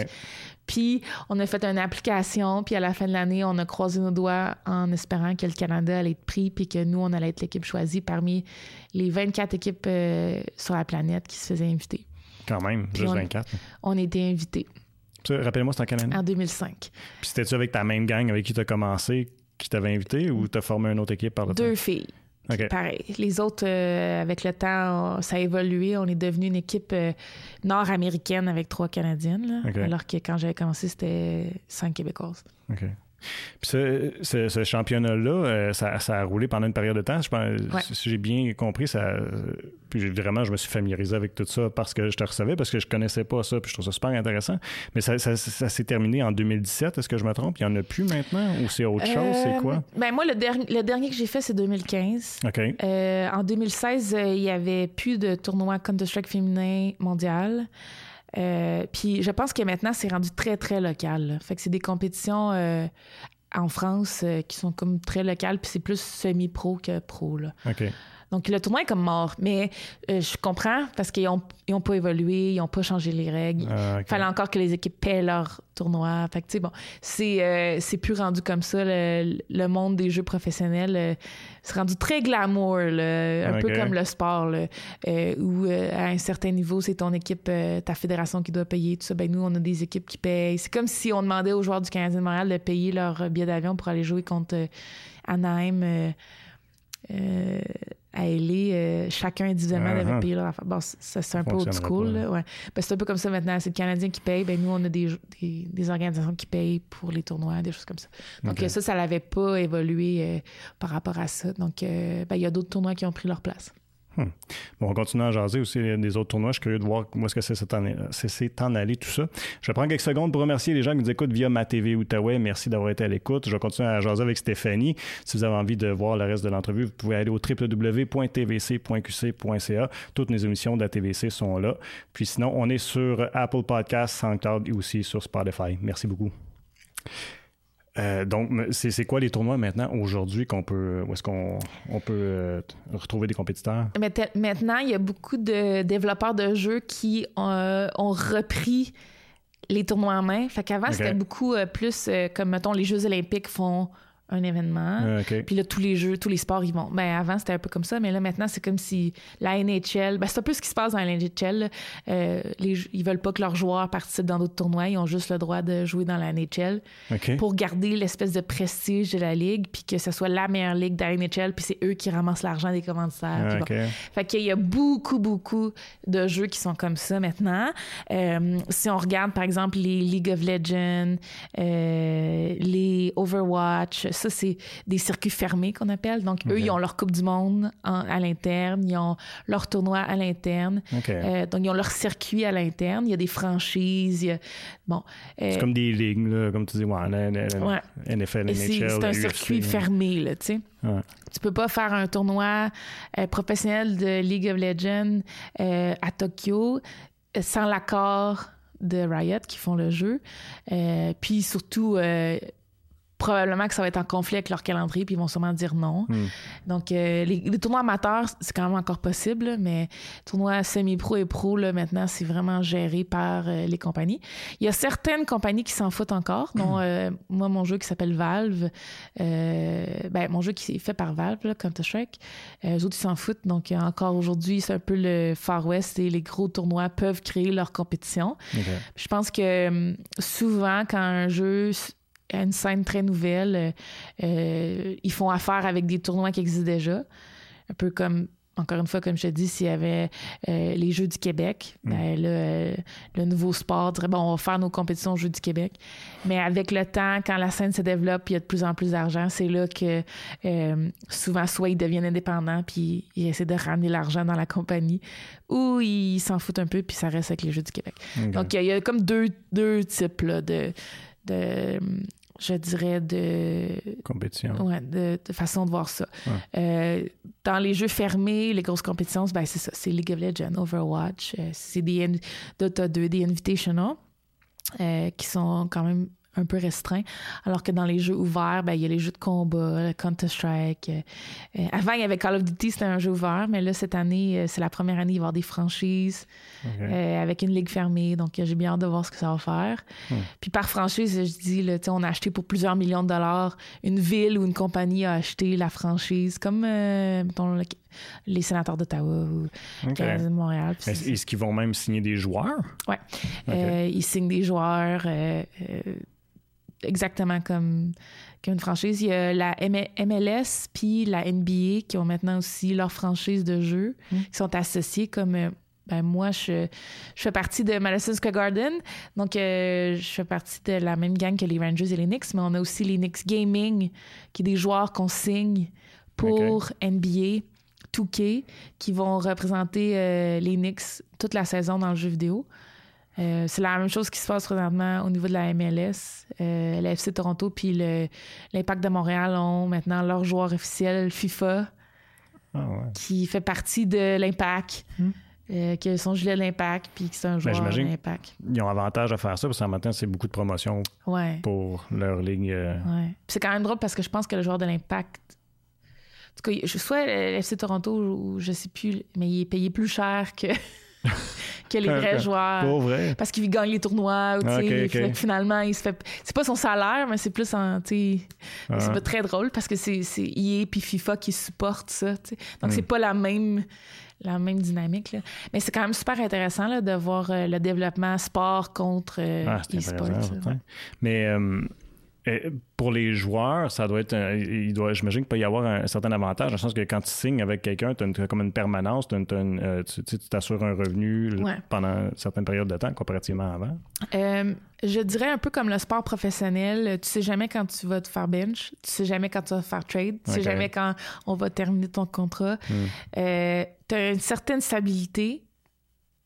Puis on a fait une application, puis à la fin de l'année, on a croisé nos doigts en espérant que le Canada allait être pris, puis que nous, on allait être l'équipe choisie parmi les 24 équipes euh, sur la planète qui se faisaient inviter. Quand même, Puis juste on- 24. On a été invités Rappelle-moi, c'était en quelle année? en 2005. Puis c'était-tu avec ta même gang avec qui t'as commencé, qui t'avait invité, ou t'as formé une autre équipe par le Deux filles. Pareil. Les autres, euh, avec le temps, on- ça a évolué. On est devenu une équipe euh, nord-américaine avec trois Canadiennes, là. Alors que quand j'avais commencé, c'était cinq Québécoises. Puis ce, ce- ce championnat-là, euh, ça, ça a roulé pendant une période de temps. Je pense, Ouais. Si j'ai bien compris, ça, euh, puis vraiment, je me suis familiarisé avec tout ça parce que je te recevais, parce que je connaissais pas ça, puis je trouve ça super intéressant. Mais ça, ça- ça s'est terminé en 2017, est-ce que je me trompe? Il n'y en a plus maintenant? Ou c'est autre chose? C'est Euh, quoi? Ben moi, le, dernier le dernier que j'ai fait, c'est 2015. OK. Euh, en 2016, euh, il y avait plus de tournoi Counter-Strike féminin mondial. Euh, puis je pense que maintenant, c'est rendu très, très local. là. Fait que c'est des compétitions euh, en France euh, qui sont comme très locales, puis c'est plus semi-pro que pro. Là. OK. Donc le tournoi est comme mort. Mais euh, je comprends parce qu'ils n'ont ils ont pas évolué, ils n'ont pas changé les règles. Ah. Il fallait encore que les équipes paient leur tournoi. Fait que, tu sais, bon, c'est, euh, c'est plus rendu comme ça. Le, le monde des jeux professionnels, euh, c'est rendu très glamour, là, un peu comme le sport, là, euh, où à un certain niveau, c'est ton équipe, ta fédération qui doit payer tout ça. Ben, nous, on a des équipes qui payent. C'est comme si on demandait aux joueurs du Canadien de Montréal de payer leur billet d'avion pour aller jouer contre Anaheim. Euh, à LA, euh, chacun individuellement Uh-huh. devait payer leur affaire. Bon, ça, c'est un peu old school. là, ouais. Ben, c'est un peu comme ça maintenant. C'est le Canadien qui paye. Ben, nous, on a des, des, des organisations qui payent pour les tournois, des choses comme ça. Donc, ça, ça n'avait pas évolué euh, par rapport à ça. Donc, ben, il y a d'autres tournois qui ont pris leur place. Bon, on continue à jaser aussi des autres tournois. Je suis curieux de voir où est-ce que c'est s'est en, allé tout ça. Je prendre quelques secondes pour remercier les gens qui nous écoutent via ma TV Outaouais. Merci d'avoir été à l'écoute. Je vais continuer à jaser avec Stéphanie. Si vous avez envie de voir le reste de l'entrevue, vous pouvez aller au www.tvc.qc.ca. Toutes nos émissions de la TVC sont là. Puis sinon, on est sur Apple Podcasts, SoundCloud et aussi sur Spotify. Merci beaucoup. Euh, donc, c'est quoi les tournois maintenant, aujourd'hui, qu'on peut, où est-ce qu'on on peut euh, retrouver des compétiteurs? Mais te- maintenant, il y a beaucoup de développeurs de jeux qui euh, ont repris les tournois en main. Fait qu'avant, c'était beaucoup euh, plus comme, mettons, les Jeux olympiques font un événement. Euh, OK. Puis là, tous les jeux, tous les sports, ils vont. Ben, avant, c'était un peu comme ça, mais là, maintenant, c'est comme si la NHL. Ben, c'est un peu ce qui se passe dans la NHL. Euh, les, ils veulent pas que leurs joueurs participent dans d'autres tournois. Ils ont juste le droit de jouer dans la NHL pour garder l'espèce de prestige de la ligue, puis que ce soit la meilleure ligue de la NHL, puis c'est eux qui ramassent l'argent des commanditaires. Ah, bon. Fait qu'il y a beaucoup, beaucoup de jeux qui sont comme ça maintenant. Euh, si on regarde, par exemple, les League of Legends, euh, les Overwatch, ça, c'est des circuits fermés qu'on appelle. Donc, eux, ils ont leur Coupe du Monde en- à l'interne, ils ont leur tournoi à l'interne. Euh, donc, ils ont leur circuit à l'interne. Il y a des franchises. a- Bon. euh, C'est comme des ligues, là, comme tu dis, ouais, la- la- la- Ouais. NFL, NHL, c'est un UFC, circuit fermé, là, tu sais. Ouais. Tu peux pas faire un tournoi euh, professionnel de League of Legends à Tokyo sans l'accord de Riot qui font le jeu. Euh, puis surtout, euh, probablement que ça va être en conflit avec leur calendrier, puis ils vont sûrement dire non. Hmm. Donc, euh, les, les tournois amateurs, c'est quand même encore possible, mais tournois semi-pro et pro, là, maintenant, c'est vraiment géré par euh, les compagnies. Il y a certaines compagnies qui s'en foutent encore, dont euh, moi, mon jeu qui s'appelle Valve, euh, ben, mon jeu qui est fait par Valve, là, Counter-Strike, euh, eux autres, ils s'en foutent. Donc, euh, encore aujourd'hui, c'est un peu le Far West et les gros tournois peuvent créer leur compétition. Je pense que hum, souvent, quand un jeu a une scène très nouvelle, euh, euh, ils font affaire avec des tournois qui existent déjà. Un peu comme, encore une fois, comme je te dis, s'il y avait euh, les Jeux du Québec, ben là, euh, le nouveau sport dirait, bon, on va faire nos compétitions aux Jeux du Québec. Mais avec le temps, quand la scène se développe, il y a de plus en plus d'argent, c'est là que euh, souvent, soit ils deviennent indépendants, puis ils essaient de ramener l'argent dans la compagnie, ou ils s'en foutent un peu, puis ça reste avec les Jeux du Québec. Donc, il y y, a comme deux, deux types là, de, de, je dirais, de, Compétition. ouais, de, de façon de voir ça. Ouais. Euh, dans les jeux fermés, les grosses compétitions, ben, c'est ça. C'est League of Legends, Overwatch. euh, c'est des Dota 2, des Invitational, euh, qui sont quand même un peu restreints. Alors que dans les jeux ouverts, ben, il y a les jeux de combat, le Counter-Strike. euh, euh, avant, il y avait Call of Duty, c'était un jeu ouvert, mais là, cette année, euh, c'est la première année, il va y avoir des franchises euh, avec une ligue fermée. Donc, j'ai bien hâte de voir ce que ça va faire. Hmm. Puis par franchise, je dis, là, tu sais, on a acheté pour plusieurs millions de dollars. Une ville ou une compagnie a acheté la franchise, comme euh, mettons, les sénateurs d'Ottawa ou OK. Canadien de Montréal. Puis Est-ce qu'ils vont même signer des joueurs? OK. Euh, ils signent des joueurs euh, euh, exactement comme, comme une franchise. Il y a la M- MLS puis la NBA qui ont maintenant aussi leur franchise de jeu, Hmm. qui sont associés comme. euh, ben moi, je, je fais partie de Madison Square Garden. Donc, euh, je fais partie de la même gang que les Rangers et les Knicks, mais on a aussi les Knicks Gaming, qui est des joueurs qu'on signe pour NBA 2K, qui vont représenter euh, les Knicks toute la saison dans le jeu vidéo. Euh, c'est la même chose qui se passe présentement au niveau de la MLS. Euh, la FC Toronto puis l'Impact de Montréal ont maintenant leur joueur officiel FIFA Ah ouais. qui fait partie de l'Impact, Hmm. euh, qui a son gilet de l'Impact puis qui c'est un joueur de j'imagine- l'Impact. Ils ont avantage à faire ça parce même temps, c'est beaucoup de promotion Ouais. pour leur euh, Ouais. Puis C'est quand même drôle parce que je pense que le joueur de l'Impact. En tout cas, je- soit le FC Toronto ou je sais plus, mais il est payé plus cher que, que les vrais joueurs. Pas vrai. Parce qu'il gagne les tournois. Ou, Ah, sais, ok, ok. fait que finalement, il se fait. C'est pas son salaire, mais c'est plus en. Ah. C'est pas très drôle parce que c'est EA puis FIFA qui supportent ça. Donc, Mm. c'est pas la même, la même dynamique. Là. Mais c'est quand même super intéressant là, de voir euh, le développement sport contre euh, Ah, e-sport. Mais euh, pour les joueurs, ça doit être. un- il doit, j'imagine qu'il peut y avoir un, certain avantage, dans le sens que quand tu signes avec quelqu'un, tu as, comme une permanence, t'as une- t'as une, euh, tu sais, t'assures un revenu Ouais. pendant certaines périodes de temps, comparativement avant. Euh, je dirais un peu comme le sport professionnel. Tu sais jamais quand tu vas te faire bench. Tu sais jamais quand tu vas faire trade. Tu sais Ok. jamais quand on va terminer ton contrat. Hmm. Euh, tu as une certaine stabilité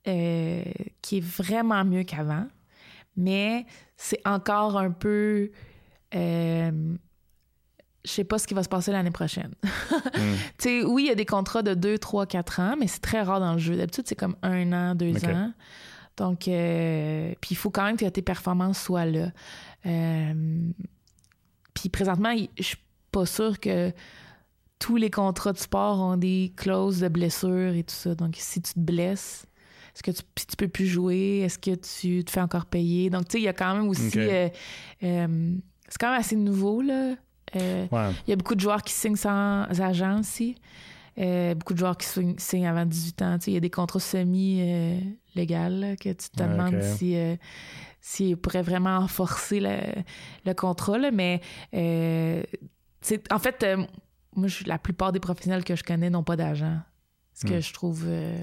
qui est vraiment mieux qu'avant, mais c'est encore un peu. Euh, je sais pas ce qui va se passer l'année prochaine. Hmm. Tu sais, oui, il y a des contrats de 2, 3, 4 ans, mais c'est très rare dans le jeu. D'habitude, c'est comme un an, deux ans. Donc, euh, puis il faut quand même que tes performances soient là. Euh, puis présentement, je suis pas sûre que tous les contrats de sport ont des clauses de blessure et tout ça. Donc, si tu te blesses, est-ce que tu, tu peux plus jouer? Est-ce que tu te fais encore payer? Donc, tu sais, il y a quand même aussi... Euh, c'est quand même assez nouveau, là. Euh, Ouais. il y a beaucoup de joueurs qui signent sans agent aussi. Euh, beaucoup de joueurs qui signent, avant 18 ans. Il y a des contrats semi-légaux que tu te Ouais, demandes ok. si, euh, s'ils pourraient vraiment forcer le, le contrat. là. Mais euh, en fait, euh, moi, la plupart des professionnels que je connais n'ont pas d'agent. Ce que Hmm. je trouve euh,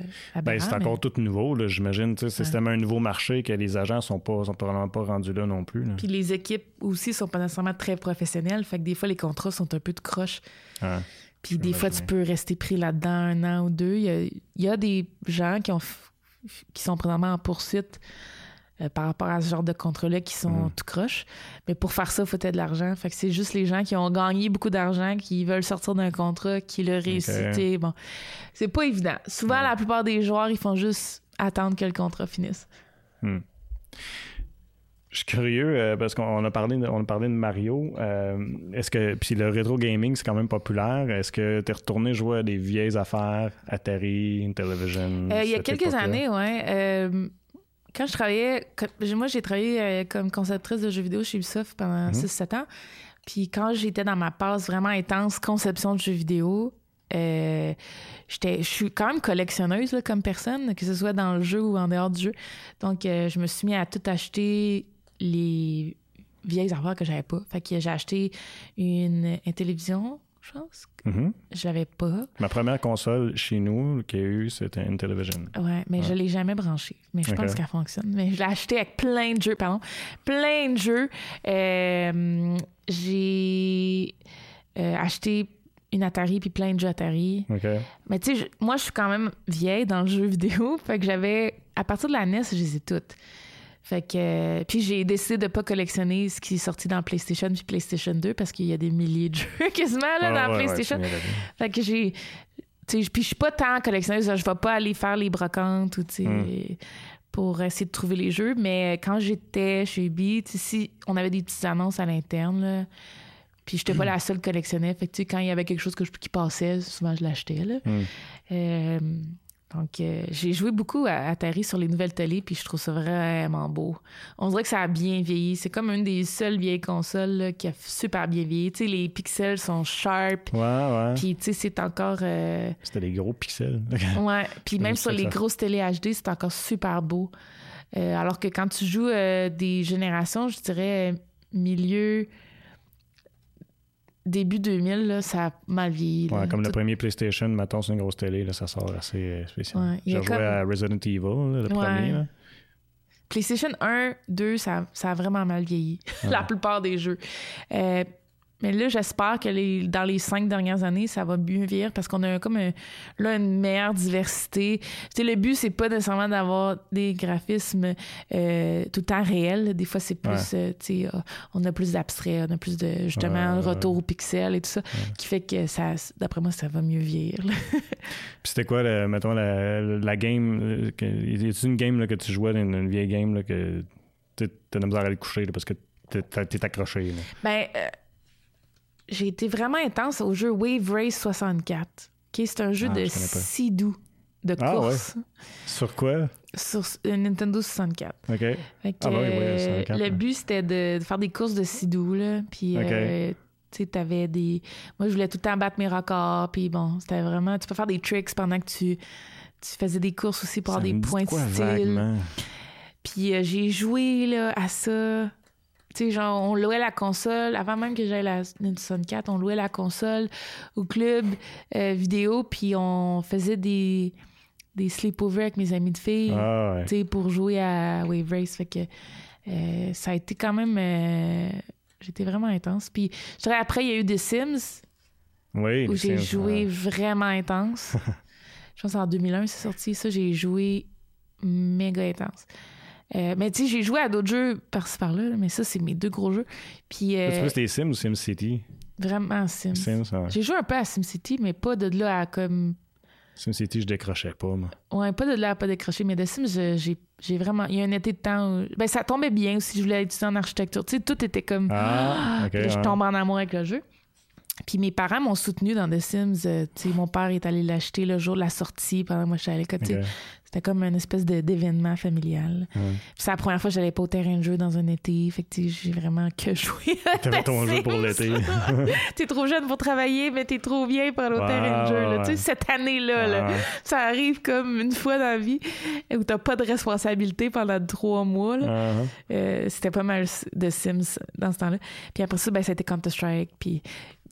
Ben, c'est encore tout nouveau, là, j'imagine. C'est Ouais. tellement un nouveau marché que les agents sont pas sont probablement pas rendus là non plus. là. Puis les équipes aussi sont pas nécessairement très professionnelles. Fait que des fois, les contrats sont un peu de croche. Ouais. Puis des fois, tu peux rester pris là-dedans un an ou deux. Il y a, il y a des gens qui, ont, f- qui sont présentement en poursuite euh, par rapport à ce genre de contrat-là qui sont Mhm. tout croche. Mais pour faire ça, il faut être de l'argent. Fait que c'est juste les gens qui ont gagné beaucoup d'argent, qui veulent sortir d'un contrat, qui le réussissent. Bon, c'est pas évident. Souvent, Ouais. la plupart des joueurs, ils font juste attendre que le contrat finisse. Hmm. Je suis curieux euh, parce qu'on a parlé de, on a parlé de Mario. Euh, est-ce que puis le rétro gaming c'est quand même populaire. Est-ce que tu es retourné jouer à des vieilles affaires, Atari, Intellivision Il y a quelques années, ouais. Quand je travaillais, moi j'ai travaillé comme conceptrice de jeux vidéo chez Ubisoft pendant 6-7 mhm. ans. Puis quand j'étais dans ma passe vraiment intense conception de jeux vidéo, euh, je suis quand même collectionneuse comme personne, que ce soit dans le jeu ou en dehors du jeu. Donc, euh, je me suis mis à tout acheter les vieilles affaires que j'avais pas. Fait que j'ai acheté une, télévision, je pense. Mm-hmm. Je l'avais pas. Ma première console chez nous qu'il y a eu, c'était une télévision. Ouais, mais je l'ai jamais branchée. Mais je pense qu'elle fonctionne. Mais je l'ai acheté avec plein de jeux, pardon. Plein de jeux. Euh, j'ai acheté une Atari puis plein de jeux Atari. Mais tu sais, moi, je suis quand même vieille dans le jeu vidéo. Fait que j'avais. À partir de la NES, je les ai toutes. Fait que. Puis j'ai décidé de pas collectionner ce qui est sorti dans PlayStation puis PlayStation 2 parce qu'il y a des milliers de jeux quasiment là, dans PlayStation. fait que j'ai. Puis je suis pas tant collectionneuse, je vais pas aller faire les brocantes ou tu sais. Hmm. pour essayer de trouver les jeux. Mais quand j'étais chez Ubi, si on avait des petites annonces à l'interne, puis j'étais pas la seule collectionnée. Fait que, quand il y avait quelque chose que qui passait, souvent je l'achetais. Là. Hmm. Euh, donc, euh, j'ai joué beaucoup à Atari sur les nouvelles télé, puis je trouve ça vraiment beau. On dirait que ça a bien vieilli. C'est comme une des seules vieilles consoles qui a super bien vieilli. Tu sais, les pixels sont sharp. Ouais, ouais. Puis, tu sais, c'est encore. Euh, C'était des gros pixels. ouais. Puis, même sur les grosses télé HD, c'est encore super beau. alors que quand tu joues des générations, je dirais milieu début 2000, là, ça a mal vieilli. Ouais, comme le premier PlayStation, maintenant c'est une grosse télé, là, ça sort assez euh, spécial. J'ai joué à Resident Evil, le premier. Là. PlayStation 1, 2, ça, ça a vraiment mal vieilli, la plupart des jeux. Euh, mais là, j'espère que les, dans les cinq dernières années, ça va mieux vieillir parce qu'on a comme là une meilleure diversité. Tu le but, c'est pas nécessairement d'avoir des graphismes euh, tout le temps réels. Des fois, c'est plus, euh, tu sais, euh, on a plus d'abstrait, on a plus de, justement, retour au pixel et tout ça, qui fait que ça, d'après moi, ça va mieux vieillir. Puis c'était quoi, mettons, la, game, y a une game là, que tu jouais, une, une vieille game là, que t'as de la misère à aller coucher parce que t'es accroché? Ben, j'ai été vraiment intense au jeu Wave Race 64. qui c'est un jeu ah, de Sidou de ah, course. Sur quoi? Sur Nintendo 64. OK. ah, bah oui, le but, c'était de, faire des courses de Sidou, là. Puis, euh, tu sais, t'avais des... Moi, je voulais tout le temps battre mes records. Puis bon, c'était vraiment... Tu peux faire des tricks pendant que tu, tu faisais des courses aussi pour avoir des points de style. Puis euh, j'ai joué là, à ça tu sais, genre, on louait la console, avant même que j'aille la Nintendo 64, on louait la console au club euh, vidéo, puis on faisait des, des sleepovers avec mes amis de filles, ah, tu sais, pour jouer à Wave Race. Fait que euh, ça a été quand même... Euh, j'étais vraiment intense. Puis, je dirais, après, il y a eu The Sims, oui, où j'ai joué vraiment intense. je pense en 2001, c'est sorti. Ça, j'ai joué méga intense. Euh, mais tu sais, j'ai joué à d'autres jeux par-ci par-là, mais ça, c'est mes deux gros jeux. Puis. Euh, c'était Sims ou SimCity? Vraiment Sims. Sims J'ai joué un peu à SimCity, mais pas de là à comme. SimCity, je décrochais pas, moi. Ouais, pas de là à pas décrocher, mais de Sims, j'ai vraiment. Il y a un été de temps où. Ben, ça tombait bien aussi, je voulais étudier en architecture. Tu sais, tout était comme. Ah, ok. je tombe en amour avec le jeu. Puis mes parents m'ont soutenu dans The Sims. Euh, sais, mon père est allé l'acheter le jour de la sortie pendant que moi je suis à l'école. C'était comme une espèce d'événement familial. C'est la première fois que j'allais pas au terrain de jeu dans un été. Fait que j'ai vraiment que joué. T'avais ton jeu pour l'été. t'es trop jeune pour travailler, mais t'es trop bien pour aller au terrain de jeu. Sais, cette année-là, ça arrive comme une fois dans la vie où t'as pas de responsabilité pendant trois mois. Uh-huh. Euh, c'était pas mal de Sims dans ce temps-là. Puis après ça, ben, c'était Counter-Strike. Puis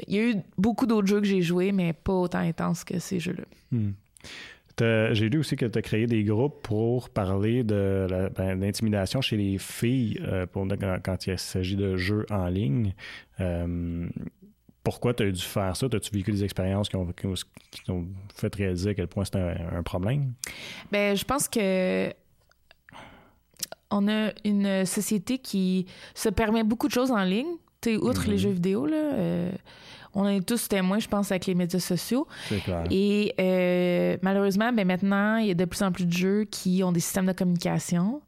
il y a eu beaucoup d'autres jeux que j'ai joués, mais pas autant intenses que ces jeux-là. Hmm. J'ai lu aussi que tu as créé des groupes pour parler de l'intimidation ben, chez les filles euh, pour, quand, il s'agit de jeux en ligne. Euh, pourquoi tu as dû faire ça? As-tu vécu des expériences qui ont, fait réaliser à quel point c'est un, problème? Ben, je pense que on a une société qui se permet beaucoup de choses en ligne. outre les mm-hmm. jeux vidéo, là, euh, on est tous témoins, je pense, avec les médias sociaux. C'est clair. Et euh, malheureusement, ben maintenant, il y a de plus en plus de jeux qui ont des systèmes de communication.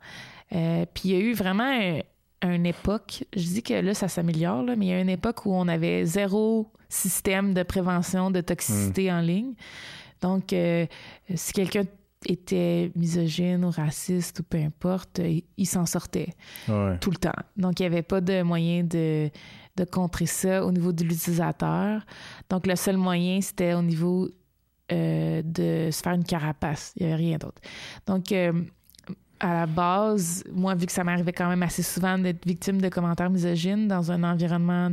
Euh, puis il y a eu vraiment à une époque, je dis que là, ça s'améliore, mais il y a une époque où on avait zéro système de prévention de toxicité en ligne. Donc, euh, si quelqu'un était misogyne ou raciste ou peu importe, il, s'en sortait tout le temps. Donc, il n'y avait pas de moyen de, de contrer ça au niveau de l'utilisateur. Donc, le seul moyen, c'était au niveau euh, de se faire une carapace. Il n'y avait rien d'autre. Donc, euh, à la base, moi, vu que ça m'arrivait quand même assez souvent d'être victime de commentaires misogynes dans un environnement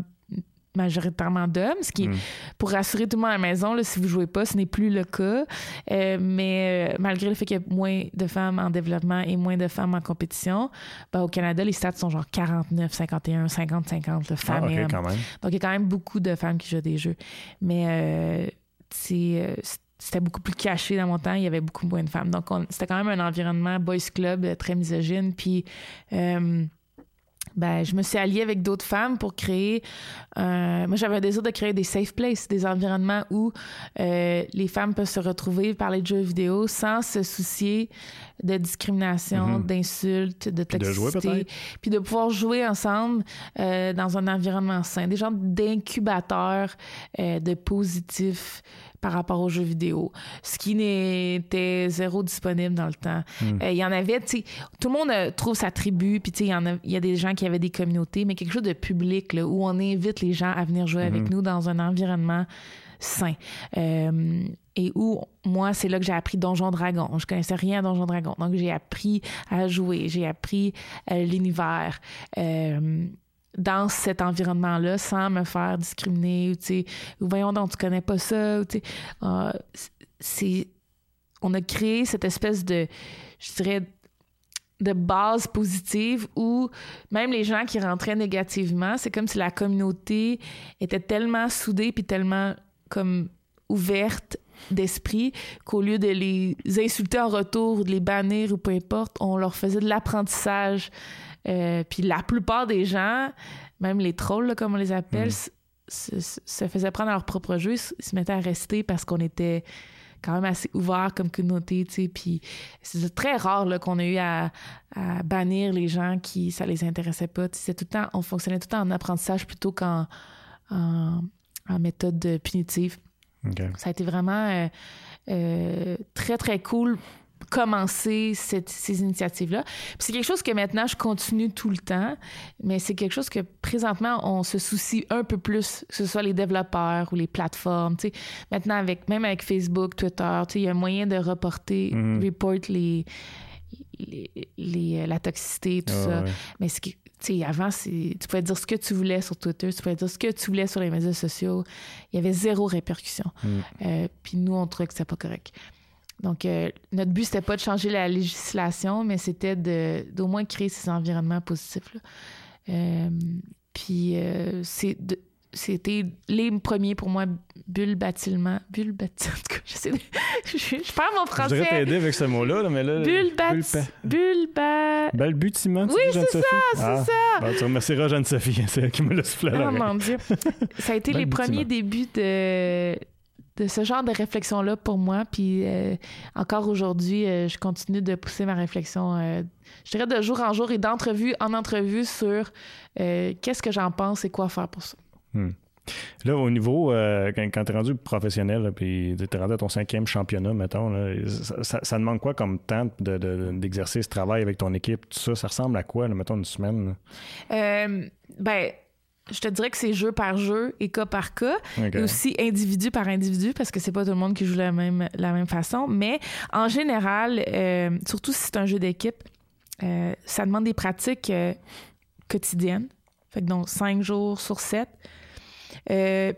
majoritairement d'hommes, ce qui, mm. pour rassurer tout le monde à la maison, là, si vous jouez pas, ce n'est plus le cas. Euh, mais euh, malgré le fait qu'il y a moins de femmes en développement et moins de femmes en compétition, ben, au Canada, les stats sont genre 49, 51, 50, 50, femmes ah, et hommes. Donc, il y a quand même beaucoup de femmes qui jouent des jeux. Mais euh, c'était beaucoup plus caché dans mon temps, il y avait beaucoup moins de femmes. Donc, c'était quand même un environnement boys club très misogyne. Puis, ben, je me suis alliée avec d'autres femmes pour créer. Euh, moi, j'avais un désir de créer des safe places, des environnements où euh, les femmes peuvent se retrouver, parler de jeux vidéo sans se soucier de discrimination, mhm. d'insultes, de toxicité. Puis de pouvoir jouer ensemble euh, dans un environnement sain. Des genres d'incubateurs de positifs par rapport aux jeux vidéo, ce qui n'était zéro disponible dans le temps. Hmm. Euh, il y en avait, tu sais, tout le monde euh, trouve sa tribu, puis tu sais, il y, a, y a des gens qui avaient des communautés, mais quelque chose de public, là, où on invite les gens à venir jouer avec hmm. nous dans un environnement sain. Euh, et où, moi, c'est là que j'ai appris Donjon Dragon. Je connaissais rien à Donjon Dragon. Donc, j'ai appris à jouer, j'ai appris l'univers dans cet environnement-là sans me faire discriminer ou tu sais voyons donc tu connais pas ça tu sais ah, on a créé cette espèce de je dirais de base positive où même les gens qui rentraient négativement c'est comme si la communauté était tellement soudée puis tellement comme ouverte d'esprit qu'au lieu de les insulter en retour ou de les bannir ou peu importe on leur faisait de l'apprentissage euh, puis la plupart des gens, même les trolls, comme on les appelle, mm. se, faisaient prendre à leur propre jeu, se, se mettaient à rester parce qu'on était quand même assez ouvert comme communauté, tu sais. Puis c'est très rare qu'on ait eu à, bannir les gens qui ça les intéressait pas. C'est tout le temps, on fonctionnait tout le temps en apprentissage plutôt qu'en en, méthode punitive. Ça a été vraiment euh, euh, très, très cool commencer ces initiatives-là. c'est quelque chose que maintenant, je continue tout le temps, mais c'est quelque chose que présentement, on se soucie un peu plus, que ce soit les développeurs ou les plateformes. Maintenant, avec, même avec Facebook, Twitter, il y a un moyen de reporter, mm-hmm. report les, les, la toxicité, tout ça. Mais ce qui, avant, tu pouvais dire ce que tu voulais sur Twitter, tu pouvais dire ce que tu voulais sur les médias sociaux. Il y avait zéro répercussion. Mm. Euh, puis nous, on trouvait que c'était pas correct. Donc, euh, notre but, c'était pas de changer la législation, mais c'était d'au moins créer ces environnements positifs. Euh, puis, euh, c'était les premiers pour moi, bulle bâtiment. Bulle bâtiment. Je, sais, je, parle mon français. Je voudrais t'aider avec ce mot-là, mais là. Bulle bâtiment. Bulle Balbutiement, Oui, c'est ça, c'est ah. ça. Ben, tu remercieras Jeanne-Sophie, c'est elle qui me l'a soufflé Oh mon Dieu. Ça a été les premiers débuts de de ce genre de réflexion-là pour moi. Puis euh, encore aujourd'hui, euh, je continue de pousser ma réflexion, euh, je dirais de jour en jour et d'entrevue en entrevue sur qu'est-ce que j'en pense et quoi faire pour ça. Hmm. Là, au niveau, quand, tu es rendu professionnel, puis tu es rendu à ton cinquième championnat, mettons, ça, demande quoi comme temps d'exercer ce travail avec ton équipe? Tout ça, ça ressemble à quoi, mettons, une semaine? ben, je te dirais que c'est jeu par jeu et cas par cas, et aussi individu par individu, parce que c'est pas tout le monde qui joue la même, la même façon. Mais en général, euh, surtout si c'est un jeu d'équipe, euh, ça demande des pratiques euh, quotidiennes. Fait que donc cinq jours sur sept.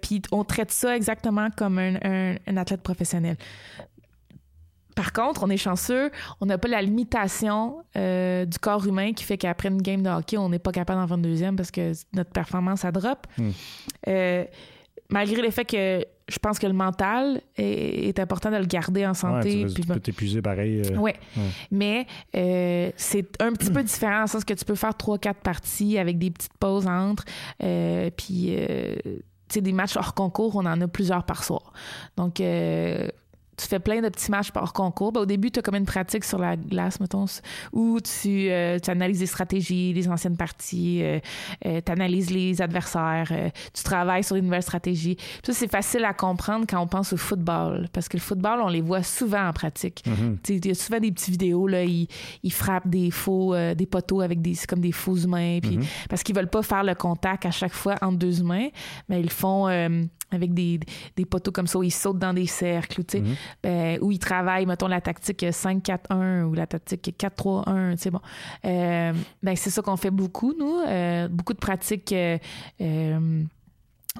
puis on traite ça exactement comme un, un athlète professionnel. Par contre, on est chanceux, on n'a pas la limitation euh, du corps humain qui fait qu'après une game de hockey, on n'est pas capable d'en faire une deuxième parce que notre performance, a drop. Hmm. Euh, malgré le fait que je pense que le mental est, important de le garder en santé. tu, peux t'épuiser pareil. Euh, oui. Mais c'est un petit peu différent en sens que tu peux faire trois, quatre parties avec des petites pauses entre. puis, tu sais, des matchs hors concours, on en a plusieurs par soir. Donc, tu fais plein de petits matchs par concours. Ben, au début, tu as comme une pratique sur la glace, mettons, où tu, euh, tu analyses des stratégies, des anciennes parties, euh, euh, tu analyses les adversaires, tu travailles sur des nouvelles stratégies. Ça, c'est facile à comprendre quand on pense au football, parce que le football, on les voit souvent en pratique. Mhm. Il y a souvent des petites vidéos, là, ils, ils frappent des faux, des poteaux avec des, comme des faux humains, puis, Mhm. parce qu'ils veulent pas faire le contact à chaque fois entre deux humains, mais ils le font avec des, des poteaux comme ça où ils sautent dans des cercles, tu sais. Ben, où ils travaillent, mettons, la tactique 5-4-1 ou la tactique 4-3-1, tu sais, bon. Euh, ben, c'est ça qu'on fait beaucoup, nous. Euh, beaucoup de pratiques euh, euh,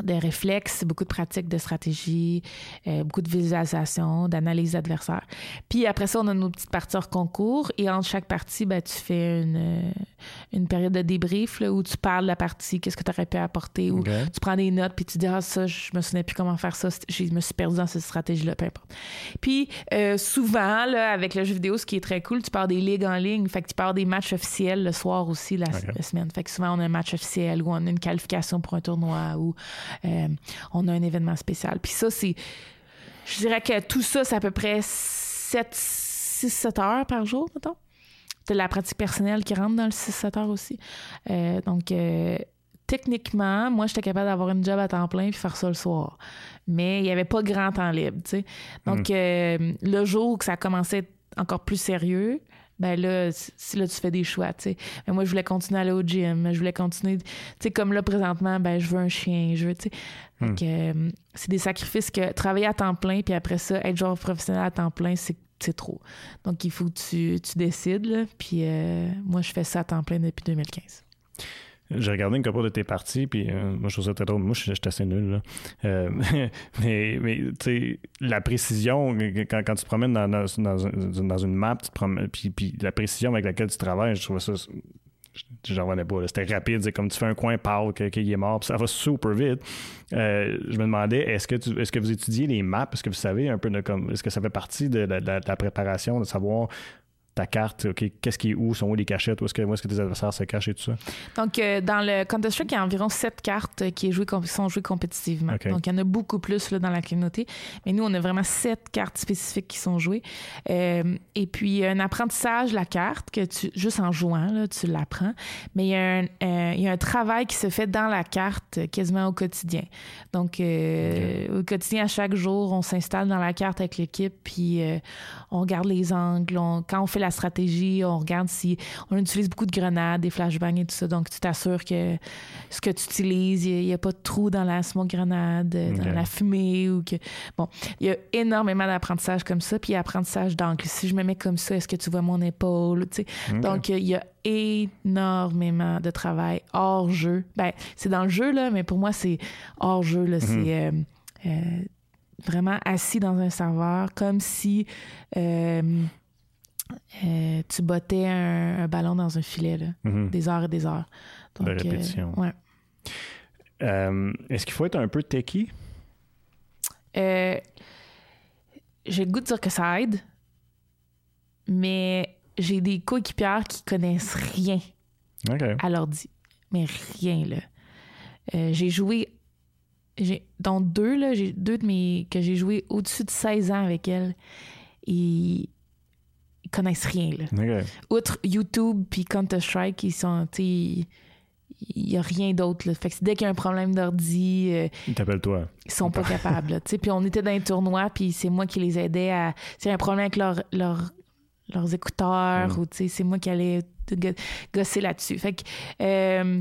de réflexes, beaucoup de pratiques de stratégie, euh, beaucoup de visualisation, d'analyse adversaire. Puis après ça, on a nos petites parties hors concours et entre chaque partie, ben, tu fais une, euh, une période de débrief là, où tu parles de la partie, qu'est-ce que tu aurais pu apporter, ou tu prends des notes puis tu dis ah ça je me souvenais plus comment faire ça je me suis perdu dans cette stratégie là peu importe. Puis euh, souvent là avec le jeu vidéo ce qui est très cool tu pars des ligues en ligne fait que tu pars des matchs officiels le soir aussi la, la semaine. Fait que souvent on a un match officiel ou on a une qualification pour un tournoi ou euh, on a un événement spécial puis ça c'est je dirais que tout ça c'est à peu près 7 6 7 heures par jour mettons de la pratique personnelle qui rentre dans le 6-7 heures aussi. Euh, donc, euh, techniquement, moi, j'étais capable d'avoir une job à temps plein puis faire ça le soir. Mais il n'y avait pas grand temps libre, tu sais. Donc, euh, le jour que ça commençait à être encore plus sérieux, ben là, si là, tu fais des choix, tu sais. Mais moi, je voulais continuer à aller au gym, je voulais continuer, tu sais, comme là, présentement, ben, je veux un chien, je veux, tu sais. Que, euh, c'est des sacrifices que travailler à temps plein, puis après ça, être joueur professionnel à temps plein, c'est c'est trop. Donc, il faut que tu, tu décides. Là. Puis, euh, moi, je fais ça à temps plein depuis 2015. J'ai regardé une couple de tes parties, puis euh, moi, je trouve ça très drôle. Moi, je suis assez nul, là. Euh, mais, tu sais, la précision, quand, tu te promènes dans, dans, dans, un- dans une map, puis, la précision avec laquelle tu travailles, je trouvais ça. J'en revenais pas. C'était rapide. C'est comme tu fais un coin, que- qu'il est mort, ça va super vite. Euh, je me demandais, est-ce que, tu, est-ce que vous étudiez les maps? Est-ce que vous savez un peu. Est-ce que ça fait partie de la préparation, de savoir ta carte, OK, qu'est-ce qui est où, sont où les cachettes, où est-ce que, où est-ce que tes adversaires se cachent et tout ça? Donc, euh, dans le Counter-Strike, il y a environ sept cartes qui est sont jouées compétitivement. Donc, il y en a beaucoup plus là, dans la communauté. Mais nous, on a vraiment sept cartes spécifiques qui sont jouées. Euh, et puis, un apprentissage, la carte, que tu, juste en jouant, là, tu l'apprends. Mais il y, a un, euh, il y a un travail qui se fait dans la carte quasiment au quotidien. Donc, au quotidien, à chaque jour, on s'installe dans la carte avec l'équipe, puis on regarde les angles. on- quand on fait la stratégie, on regarde si on utilise beaucoup de grenades, des flashbangs et tout ça. Donc, tu t'assures que ce que tu utilises, il n'y a, pas de trou dans la smoke grenade, euh, dans la fumée ou que. Bon, il y a énormément d'apprentissage comme ça, puis apprentissage d'angle. Si je me mets comme ça, est-ce que tu vois mon épaule? Tu sais? Ok. Donc, il y a énormément de travail hors jeu. Ben, c'est dans le jeu, là, mais pour moi, c'est hors jeu. Là, C'est euh, euh, vraiment assis dans un serveur, comme si euh, tu bottais un, un ballon dans un filet, là, Mhm. des heures et des heures. De euh, répétition. ouais. Euh, est-ce qu'il faut être un peu techie? Euh, j'ai le goût de dire que ça aide, mais j'ai des coéquipières qui connaissent rien OK. à l'ordi. Mais rien, là. Euh, j'ai joué. J'ai, dans deux, là, j'ai deux de mes. que j'ai joué au-dessus de 16 ans avec elles. Et ils connaissent rien, là. Outre YouTube puis Counter-Strike, ils sont. Il n'y a rien d'autre. Fait que dès qu'il y a un problème d'ordi, euh, Il t'appelle toi. ils sont pas capables. Puis on était dans un tournoi, puis c'est moi qui les aidais à. A un problème avec leur, leur- leurs écouteurs, Mm. ou c'est moi qui allais gosser là-dessus. Fait que. euh,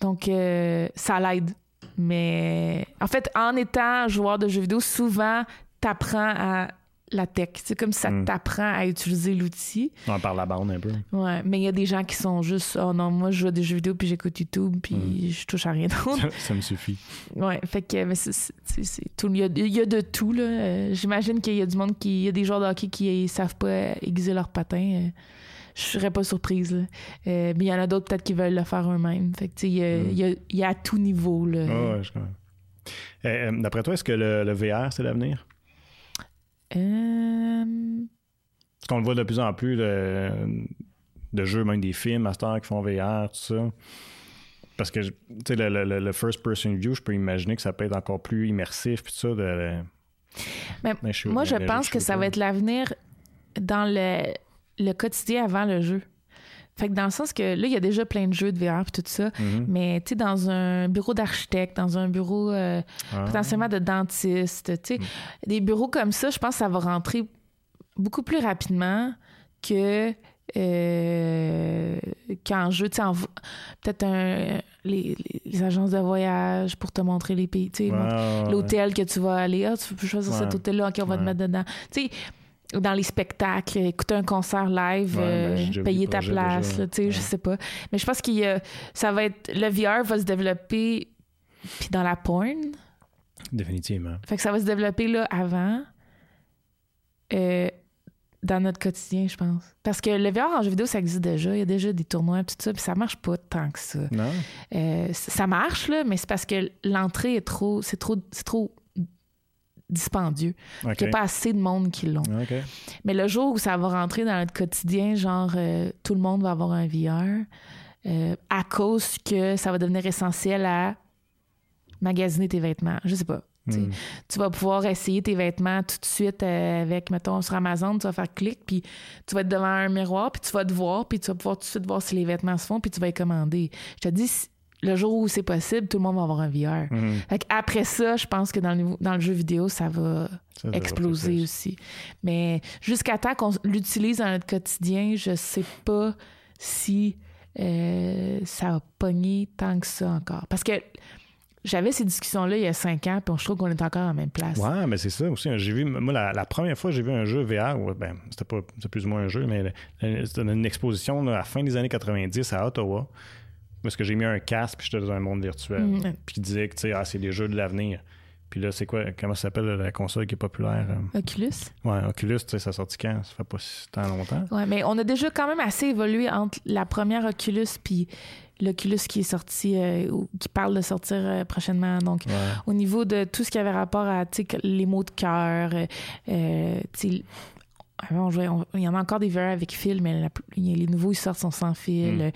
donc, euh, ça l'aide. Mais en fait, en étant joueur de jeux vidéo, souvent, t'apprends à la tech. C'est comme si ça Mm. t'apprend à utiliser l'outil. On parle la bande un peu. Ouais, mais il y a des gens qui sont juste oh non, moi je joue à des jeux vidéo puis j'écoute YouTube puis Mm. je touche à rien d'autre. ça, ça me suffit. Ouais, fait que mais c'est- tout. Il y, a, il y a de tout là. Euh, J'imagine qu'il y a du monde qui, il y a des joueurs de hockey qui ne savent pas aiguiser leur patin. Euh, je serais pas surprise. Là. Euh, mais il y en a d'autres peut-être qui veulent le faire eux-mêmes. Fait que tu sais, il y, a- Mm. il y a, il y a à tout niveau là. Ah ouais, je comprends. D'après toi, est-ce que le, le VR, c'est l'avenir? Euh, Parce qu'on le voit de plus en plus de, de jeux, même des films, à cette heure, qui font VR, tout ça. Parce que, tu sais, le, le- le- first-person view, je peux imaginer que ça peut être encore plus immersif, puis tout ça. De, Mais suis- moi, je pense que ça va être l'avenir dans le, le quotidien avant le jeu. Fait que dans le sens que là, il y a déjà plein de jeux de VR et tout ça, Mhm. mais tu sais, dans un bureau d'architecte, dans un bureau euh, Ah. potentiellement de dentiste, tu sais, des bureaux comme ça, je pense que ça va rentrer beaucoup plus rapidement que euh, qu'en jeu, tu peut-être un- les, agences de voyage pour te montrer les pays, tu sais, ouais, l'hôtel que tu vas aller. Ah, tu peux choisir Ouais. cet hôtel-là, OK, on va te mettre dedans. Tu sais, dans les spectacles, écouter un concert live, Ouais, euh, ben, vu payer ta place, tu sais, je sais pas. Mais je pense que ça va être... Le VR va se développer puis dans la porn. Définitivement. Fait que ça va se développer là avant, euh, dans notre quotidien, je pense. Parce que le VR en jeu vidéo, ça existe déjà. Il y a déjà des tournois, tout ça, puis ça marche pas tant que ça. Non? Euh, ça marche, là, mais c'est parce que l'entrée est trop. C'est trop, c'est trop dispendieux. Il n'y a pas assez de monde qui l'ont. Mais le jour où ça va rentrer dans notre quotidien, genre euh, tout le monde va avoir un VR, euh, à cause que ça va devenir essentiel à magasiner tes vêtements. Je sais pas. tu. Hmm. Tu vas pouvoir essayer tes vêtements tout de suite euh, avec, mettons, sur Amazon, tu vas faire clic, puis tu vas être devant un miroir, puis tu vas te voir, puis tu vas pouvoir tout de suite voir si les vêtements se font, puis tu vas les commander. Je te dis, si- le jour où c'est possible, tout le monde va avoir un VR. Mhm. Fait après ça, je pense que dans le, niveau- dans le jeu vidéo, ça va Ça, exploser aussi. Mais jusqu'à temps qu'on l'utilise dans notre quotidien, je sais pas si euh, ça a pogné tant que ça encore. Parce que j'avais ces discussions-là il y a cinq ans, puis je trouve qu'on est encore à la même place. Ouais, mais c'est ça aussi. J'ai vu, moi, la, la première fois j'ai vu un jeu VR, ouais, ben, c'était pas plus ou moins un jeu, mais c'était une exposition là, à la fin des années 90 à Ottawa. Parce que j'ai mis un casque puis j'étais dans un monde virtuel. Mm. Puis qui disait que tu sais, ah, c'est des jeux de l'avenir. Puis là, c'est quoi, comment ça s'appelle la console qui est populaire? euh? Oculus. Ouais, Oculus, tu sais, ça sorti quand? Ça fait pas si tant longtemps. Ouais, mais on a déjà quand même assez évolué entre la première Oculus puis l'Oculus qui est sorti, euh, ou qui parle de sortir euh, prochainement. Donc, Ouais. au niveau de tout ce qui avait rapport à tu sais, que les mots de cœur, euh, euh, avant, on jouait- on- il y en a encore des VR avec fil, mais la- les nouveaux, ils sortent sont sans fil. Mm.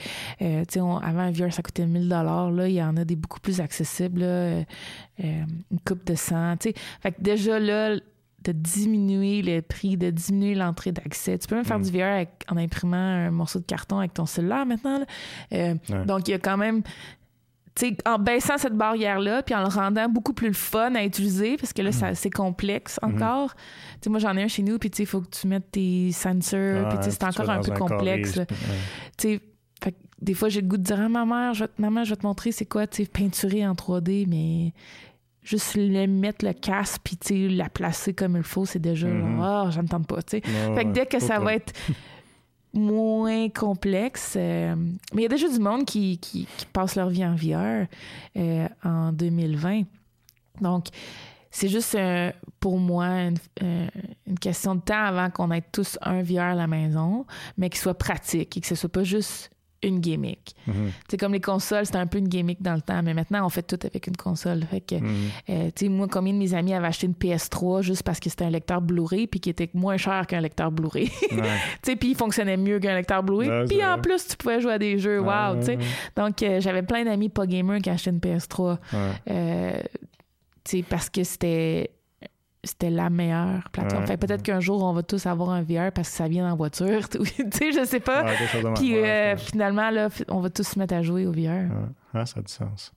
Euh, tu sais, on- avant, un VR, ça coûtait 1000 Là, il y en a des beaucoup plus accessibles. là, euh, euh, une coupe de 100. tu sais. Fait que déjà, là, de diminuer le prix, de diminuer l'entrée d'accès. Tu peux même faire Mm. du VR avec- en imprimant un morceau de carton avec ton cellulaire maintenant. Euh, Ouais. Donc, il y a quand même tu sais, en baissant cette barrière-là, puis en le rendant beaucoup plus le fun à utiliser, parce que là, Mm. ça- c'est complexe Mm-hmm. encore. Tu sais, moi, j'en ai un chez nous, puis il faut que tu mettes tes sensors, puis tu sais, c'est encore un peu complexe. fait des fois, j'ai le goût de dire à ma mère, je vais te- maman, je vais te montrer c'est quoi, peinturer en 3D, mais juste le mettre le casque, puis la placer comme il faut, c'est déjà, Mhm. genre, ah, je ne tente pas, Fait que dès que ça pas. va être moins complexe, euh, mais il y a déjà du monde qui, qui, passe leur vie en VR euh, en 2020. Donc, c'est juste euh, pour moi une, question de temps avant qu'on ait tous un VR à la maison, mais qui soit pratique et que ce soit pas juste une gimmick. Mhm. C'est comme les consoles, c'était un peu une gimmick dans le temps, mais maintenant on fait tout avec une console. Fait que, Mhm. euh, tu sais, moi, combien de mes amis avaient acheté une PS3 juste parce que c'était un lecteur Blu-ray puis qui était moins cher qu'un lecteur Blu-ray? Ouais. tu sais, puis il fonctionnait mieux qu'un lecteur Blu-ray. Ouais, puis en plus, tu pouvais jouer à des jeux. Wow, Ouais, tu sais. ouais, Donc, euh, j'avais plein d'amis pas gamers qui achetaient une PS3. ouais. euh, tu sais, parce que c'était c'était la meilleure plateforme. Ouais, fait que peut-être qu'un jour, on va tous avoir un VR parce que ça vient en voiture. tu sais, je sais pas. Ouais. Puis euh, finalement, là, on va tous se mettre à jouer au VR. Ah, ça a du sens.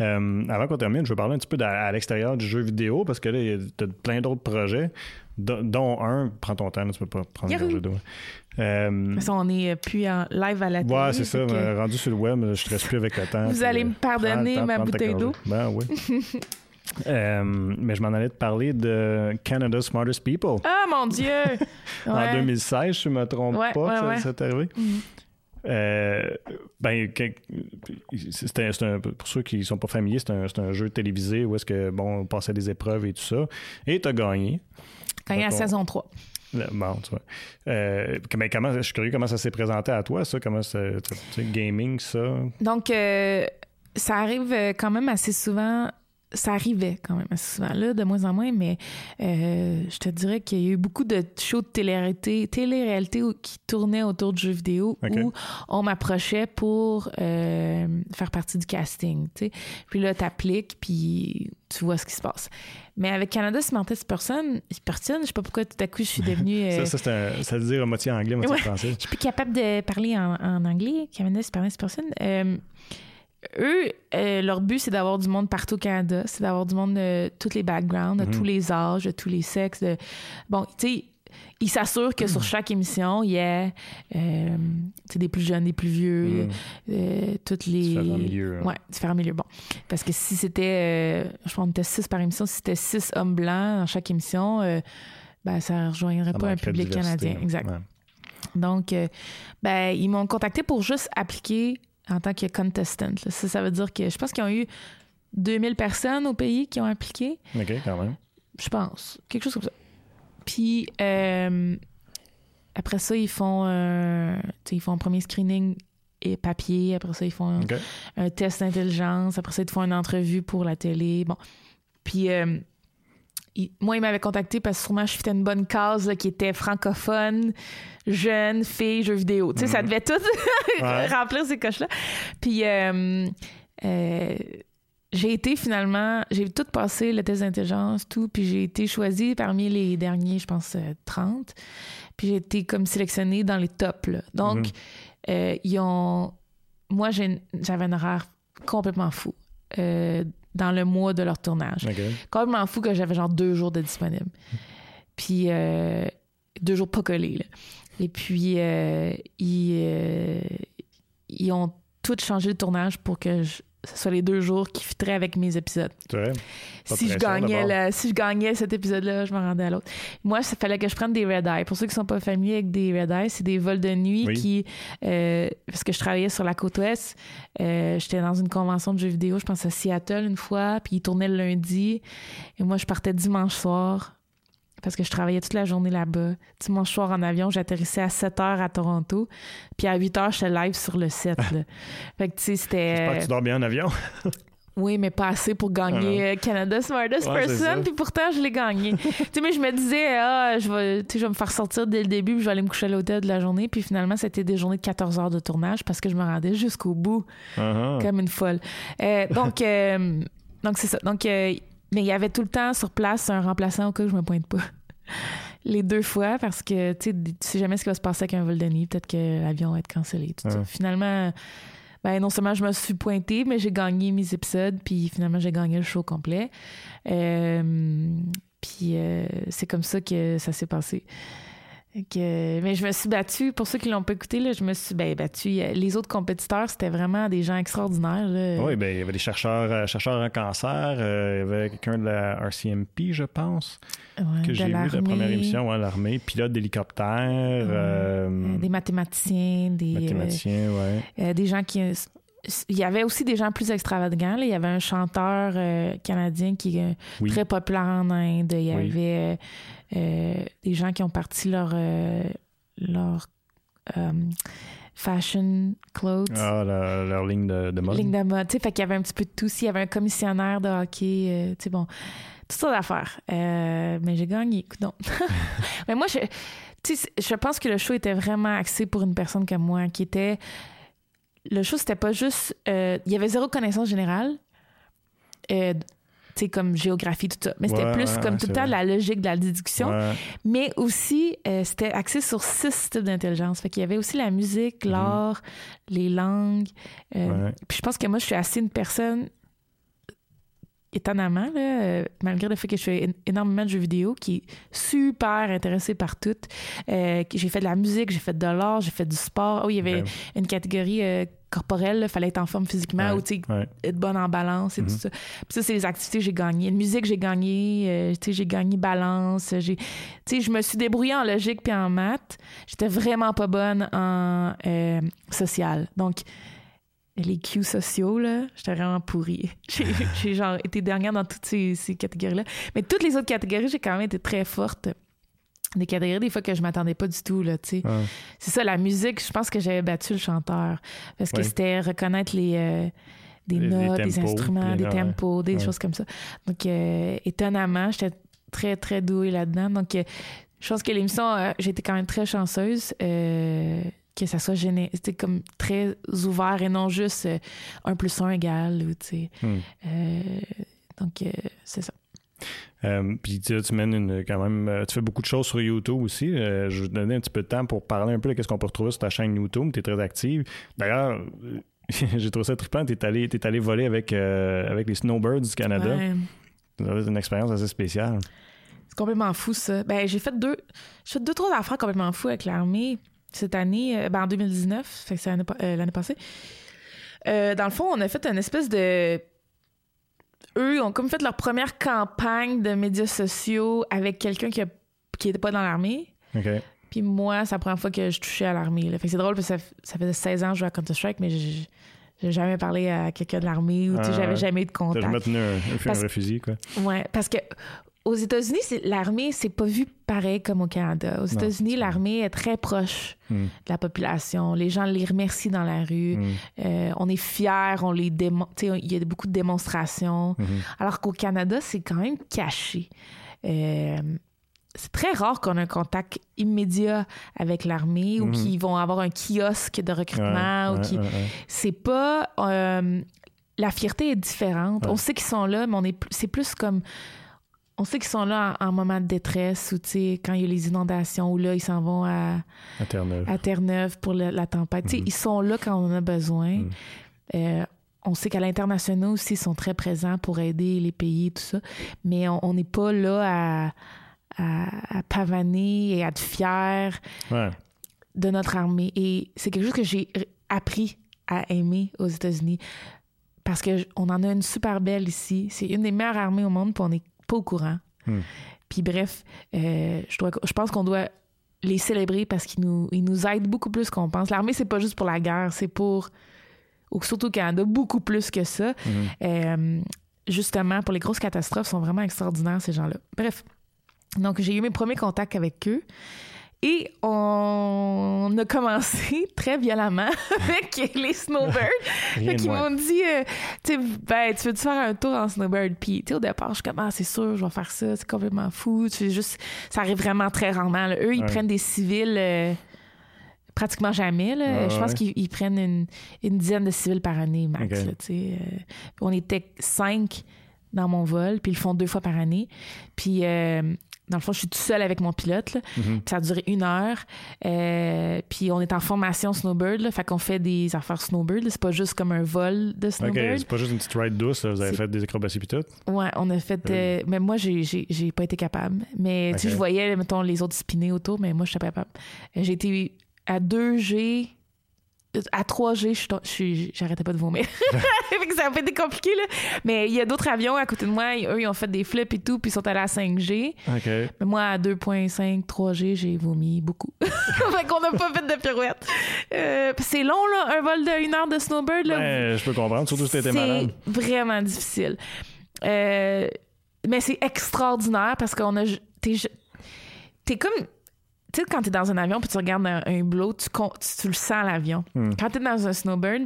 Euh, avant qu'on termine, je veux parler un petit peu à, l'extérieur du jeu vidéo parce que là, a plein d'autres projets, do- dont un, prends ton temps, là, tu peux pas prendre le Yahoo! jeu. Euh, De façon, on est euh, plus en live à la télé. ouais, c'est ça. que- euh, Rendu sur le web, je ne stresse plus avec le temps. Vous allez euh, me pardonner temps de ma bouteille d'eau? Ben oui. Euh, mais je m'en allais te parler de Canada's Smartest People. Ah, mon Dieu! En Ouais. 2016, je ne me trompe Ouais, pas, ouais, arrivé? Mhm. Euh, ben, c'est un- c'est un- pour ceux qui ne sont pas familiers, c'est un, un jeu télévisé où est-ce que, bon, on passait des épreuves et tout ça. Et tu as gagné. La Mettons- saison 3. Là, Bon, tu vois. Euh, mais comment, je suis curieux comment ça s'est présenté à toi, ça, comment ça, tu sais, gaming, ça? Donc, ça arrive quand même assez souvent. Ça arrivait quand même assez souvent, là, de moins en moins, mais euh, je te dirais qu'il y a eu beaucoup de shows de télé-réalité, télé-réalité qui tournaient autour de jeux vidéo où on m'approchait pour euh, faire partie du casting, tu sais. Puis là, t'appliques, puis tu vois ce qui se passe. Mais avec Canada Smartest Person, personne, je sais pas pourquoi tout à coup je suis devenue. ça, ça, un, ça veut dire moitié anglais, moitié français. Je suis plus capable de parler en, en anglais, Canada Smartest Person eux, euh, leur but, c'est d'avoir du monde partout au Canada. C'est d'avoir du monde de tous les backgrounds, de tous mhm. les âges, de tous les sexes. Bon, tu sais, ils s'assurent que sur mhm. chaque émission, il y a euh, des plus jeunes, des plus vieux, euh, toutes les. Différents milieux. Hein. Ouais, différents milieux. Bon. Parce que si c'était. je pense qu'on était six par émission. Si c'était six hommes blancs dans chaque émission, ben, ça ne rejoindrait pas un public canadien. Exact. Donc, ben, ils m'ont contacté pour juste appliquer en tant que contestant. Ça, ça veut dire que je pense qu'ils ont eu 2000 personnes au pays qui ont appliqué. OK, quand même. Je pense. Quelque chose comme ça. Puis euh, après ça, ils font, euh, ils font un premier screening et papier. Après ça, ils font un, test d'intelligence. Après ça, ils font une entrevue pour la télé. Bon. Puis euh, moi, il m'avait contacté parce que sûrement je faisais une bonne case qui était francophone, jeune, fille, jeux vidéo. Tu sais, ça mhm. devait tout remplir ces coches-là. Puis euh, euh, j'ai été finalement, j'ai tout passé le test d'intelligence, tout, puis j'ai été choisie parmi les derniers, je pense, 30. Euh, puis j'ai été comme sélectionnée dans les tops. Donc, mhm. ils ont. Moi, j'avais un horaire complètement fou dans le mois de leur tournage. Quand même fou que j'avais genre deux jours de disponible. Puis euh, deux jours pas collés. Là. Et puis euh, ils, euh, ils ont tout changé le tournage pour que je, ce soit les deux jours qui fitteraient avec mes épisodes. Si je, gagnais si je gagnais cet épisode-là, je me rendais à l'autre. Moi, ça fallait que je prenne des red eye. Pour ceux qui sont pas familiers avec des red eye, c'est des vols de nuit qui... Euh, parce que je travaillais sur la côte ouest. Euh, j'étais dans une convention de jeux vidéo, je pense à Seattle une fois, puis ils tournaient le lundi. Et moi, je partais dimanche soir parce que je travaillais toute la journée là-bas. Dimanche soir en avion, j'atterrissais à 7 h à Toronto. Puis à 8 h, j'étais live sur le set. fait que, tu sais, c'était. J'espère que tu dors bien en avion. Oui, mais pas assez pour gagner ah euh, Canada Smartest Person, puis pourtant je l'ai gagné. tu sais, mais je me disais, ah, je vais, je vais me faire sortir dès le début, puis je vais aller me coucher à l'hôtel de la journée, puis finalement, c'était des journées de 14 heures de tournage parce que je me rendais jusqu'au bout, uh-huh. comme une folle. Euh, donc, euh, donc c'est ça. Donc, mais il y avait tout le temps sur place un remplaçant au cas où je me pointe pas. Les deux fois, parce que tu sais jamais ce qui va se passer avec un vol de nuit. Peut-être que l'avion va être cancellé. Finalement, ben, non seulement je me suis pointée, mais j'ai gagné mes épisodes, puis finalement, j'ai gagné le show complet. Euh, puis euh, c'est comme ça que ça s'est passé mais je me suis battue, pour ceux qui l'ont pas écouté, là, je me suis ben, battue. Les autres compétiteurs, c'était vraiment des gens extraordinaires. Oui, ben, il y avait des chercheurs, euh, chercheurs en cancer, euh, il y avait quelqu'un de la RCMP, je pense, que j'ai vu de la première émission, ouais, l'armée, pilote d'hélicoptère. Euh, des mathématiciens, des. Mathématiciens, ouais. des gens qui il y avait aussi des gens plus extravagants. Il y avait un chanteur euh, canadien qui est euh, très populaire en Inde. Il y avait euh, des gens qui ont parti leur, leur fashion clothes. Ah, leur, ligne de, de, mode. Ligne de mode. Fait qu'il y avait un petit peu de tout. Il y avait un commissionnaire de hockey. tu sais, bon, tout ça d'affaires. mais j'ai gagné. non. mais moi, je, je pense que le show était vraiment axé pour une personne comme moi qui était le show, c'était pas juste. Euh, il y avait zéro connaissance générale. Euh, tu sais, comme géographie, tout ça. Mais c'était plus comme tout le temps la logique de la déduction. Mais aussi, euh, c'était axé sur six types d'intelligence. Fait qu'il y avait aussi la musique, mhm. l'art, les langues. Puis je pense que moi, je suis assez une personne étonnamment, là, malgré le fait que je fais énormément de jeux vidéo, qui est super intéressée par tout. Euh, j'ai fait de la musique, j'ai fait de l'art, j'ai fait du sport. Oh, il y avait une catégorie euh, corporelle, il fallait être en forme physiquement ou être bonne en balance et tout mm-hmm. ça. Puis ça, c'est les activités que j'ai gagnées. La musique, j'ai gagné, euh, j'ai gagné balance. Je me suis débrouillée en logique puis en maths. J'étais vraiment pas bonne en social. Donc, les cues sociaux, là, j'étais vraiment pourrie. J'ai genre été dernière dans toutes ces, catégories-là. Mais toutes les autres catégories, j'ai quand même été très forte. Des catégories, des fois, que je m'attendais pas du tout, là, tu sais. C'est ça, la musique, je pense que j'avais battu le chanteur. Parce que c'était reconnaître les... Euh, des Des- des notes, des, tempos, instruments, des tempos, des Ouais. choses comme ça. Donc, euh, étonnamment, j'étais très, très douée là-dedans. Donc, euh, je pense que l'émission, été quand même très chanceuse. euh, que ça soit c'était comme très ouvert et non juste euh, un plus un égal ou sais Hmm. Euh, donc euh, c'est ça Euh, puis tu, tu mènes une, quand même, tu fais beaucoup de choses sur YouTube aussi. Je vais te donner un petit peu de temps pour parler un peu de ce qu'on peut retrouver sur ta chaîne YouTube. Tu es très active. D'ailleurs, j'ai trouvé ça trippant. Tu es allé, t'es allé voler avec, avec les Snowbirds du Canada. Ouais. Être une expérience assez spéciale. C'est complètement fou, ça. Ben, j'ai fait deux, j'ai fait deux, trois affaires complètement fous avec l'armée cette année, euh, ben, en 2019, fait que c'est l'année, euh, l'année passée. Euh, dans le fond, on a fait une espèce de. Eux ont comme fait leur première campagne de médias sociaux avec quelqu'un qui, a... qui était pas dans l'armée. OK. Puis moi, c'est la première fois que je touchais à l'armée. là. Fait que c'est drôle parce que ça, ça faisait 16 ans que je jouais à Counter-Strike, mais j'ai, j'ai jamais parlé à quelqu'un de l'armée ou tu sais, Ah, j'avais jamais eu de T'as contact. jamais tenu un, un, Parce- un fusil, quoi. Ouais, parce que aux États-Unis, l'armée, c'est pas vu pareil comme au Canada. Aux États-Unis, l'armée est très proche Hmm. de la population. Les gens les remercient dans la rue. Hmm. Euh, on est fiers, on les sais, Il y a beaucoup de démonstrations. Mhm. Alors qu'au Canada, c'est quand même caché. Euh, c'est très rare qu'on ait un contact immédiat avec l'armée ou qu'ils vont avoir un kiosque de recrutement Ouais, ou ouais, qui ouais, ouais. c'est pas euh, la fierté est différente. On sait qu'ils sont là, mais on est c'est plus comme on sait qu'ils sont là en, en moment de détresse ou tu sais quand il y a les inondations ou là ils s'en vont à, À Terre-Neuve. pour le- la tempête. Tu sais, Mhm. ils sont là quand on en a besoin. Mhm. Euh, on sait qu'à l'international aussi, ils sont très présents pour aider les pays et tout ça. Mais on n'est pas là à, à, à pavaner et à être fier Ouais. de notre armée. Et c'est quelque chose que j'ai appris à aimer aux États-Unis. Parce que j- on en a une super belle ici. C'est une des meilleures armées au monde, puis on n'est pas au courant. Hmm. Puis bref, euh, je, dois, je pense qu'on doit les célébrer parce qu'ils nous, ils nous aident beaucoup plus qu'on pense. L'armée, c'est pas juste pour la guerre, c'est pour, surtout au Canada, beaucoup plus que ça. Mhm. Euh, justement, pour les grosses catastrophes, ils sont vraiment extraordinaires, ces gens-là. Bref. Donc, j'ai eu mes premiers contacts avec eux. Et on a commencé très violemment avec les snowbirds. Fait qu'ils m'ont dit, euh, ben, tu veux-tu faire un tour en snowbird? Puis, tu sais, au départ, je suis comme, ah, c'est sûr, je vais faire ça, c'est complètement fou. Tu juste, ça arrive vraiment très rarement. là. Eux, ils prennent des civils euh, pratiquement jamais. Là. Je pense ouais. qu'ils ils prennent une, une dizaine de civils par année, max. Là. Euh, on était cinq dans mon vol, puis ils le font deux fois par année. Puis, euh, dans le fond, je suis toute seule avec mon pilote. là. Mhm. Puis ça a duré une heure. Euh, puis on est en formation snowbird, là, fait qu'on fait des affaires snowbird. C'est pas juste comme un vol de OK, snowbird. c'est pas juste une petite ride douce, là. vous avez fait des acrobaties pis tout? Ouais, on a fait. euh, mais moi, j'ai, pas été capable. Mais tu sais, je voyais, mettons, les autres spinner autour, mais moi, je suis pas capable. J'ai été à 2G. À 3G, je suis tom- je suis- j'arrêtais pas de vomir. Fait que ça a pas été compliqué, là. Mais il y a d'autres avions à côté de moi. Eux, ils ont fait des flips et tout, puis ils sont allés à 5G. OK. Mais moi, à 2.5, 3G, j'ai vomi beaucoup. fait qu'on n'a pas fait de pirouette. Euh, c'est long, là, un vol de une heure de snowbird. Là. Ben, je peux comprendre, surtout si t'étais c'est malade. vraiment difficile. Euh, mais c'est extraordinaire parce qu'on a. T'es comme. Tu sais, quand t'es dans un avion puis tu regardes un, un tu, con- tu, tu le sens l'avion. Hmm. Quand t'es dans un snowbird,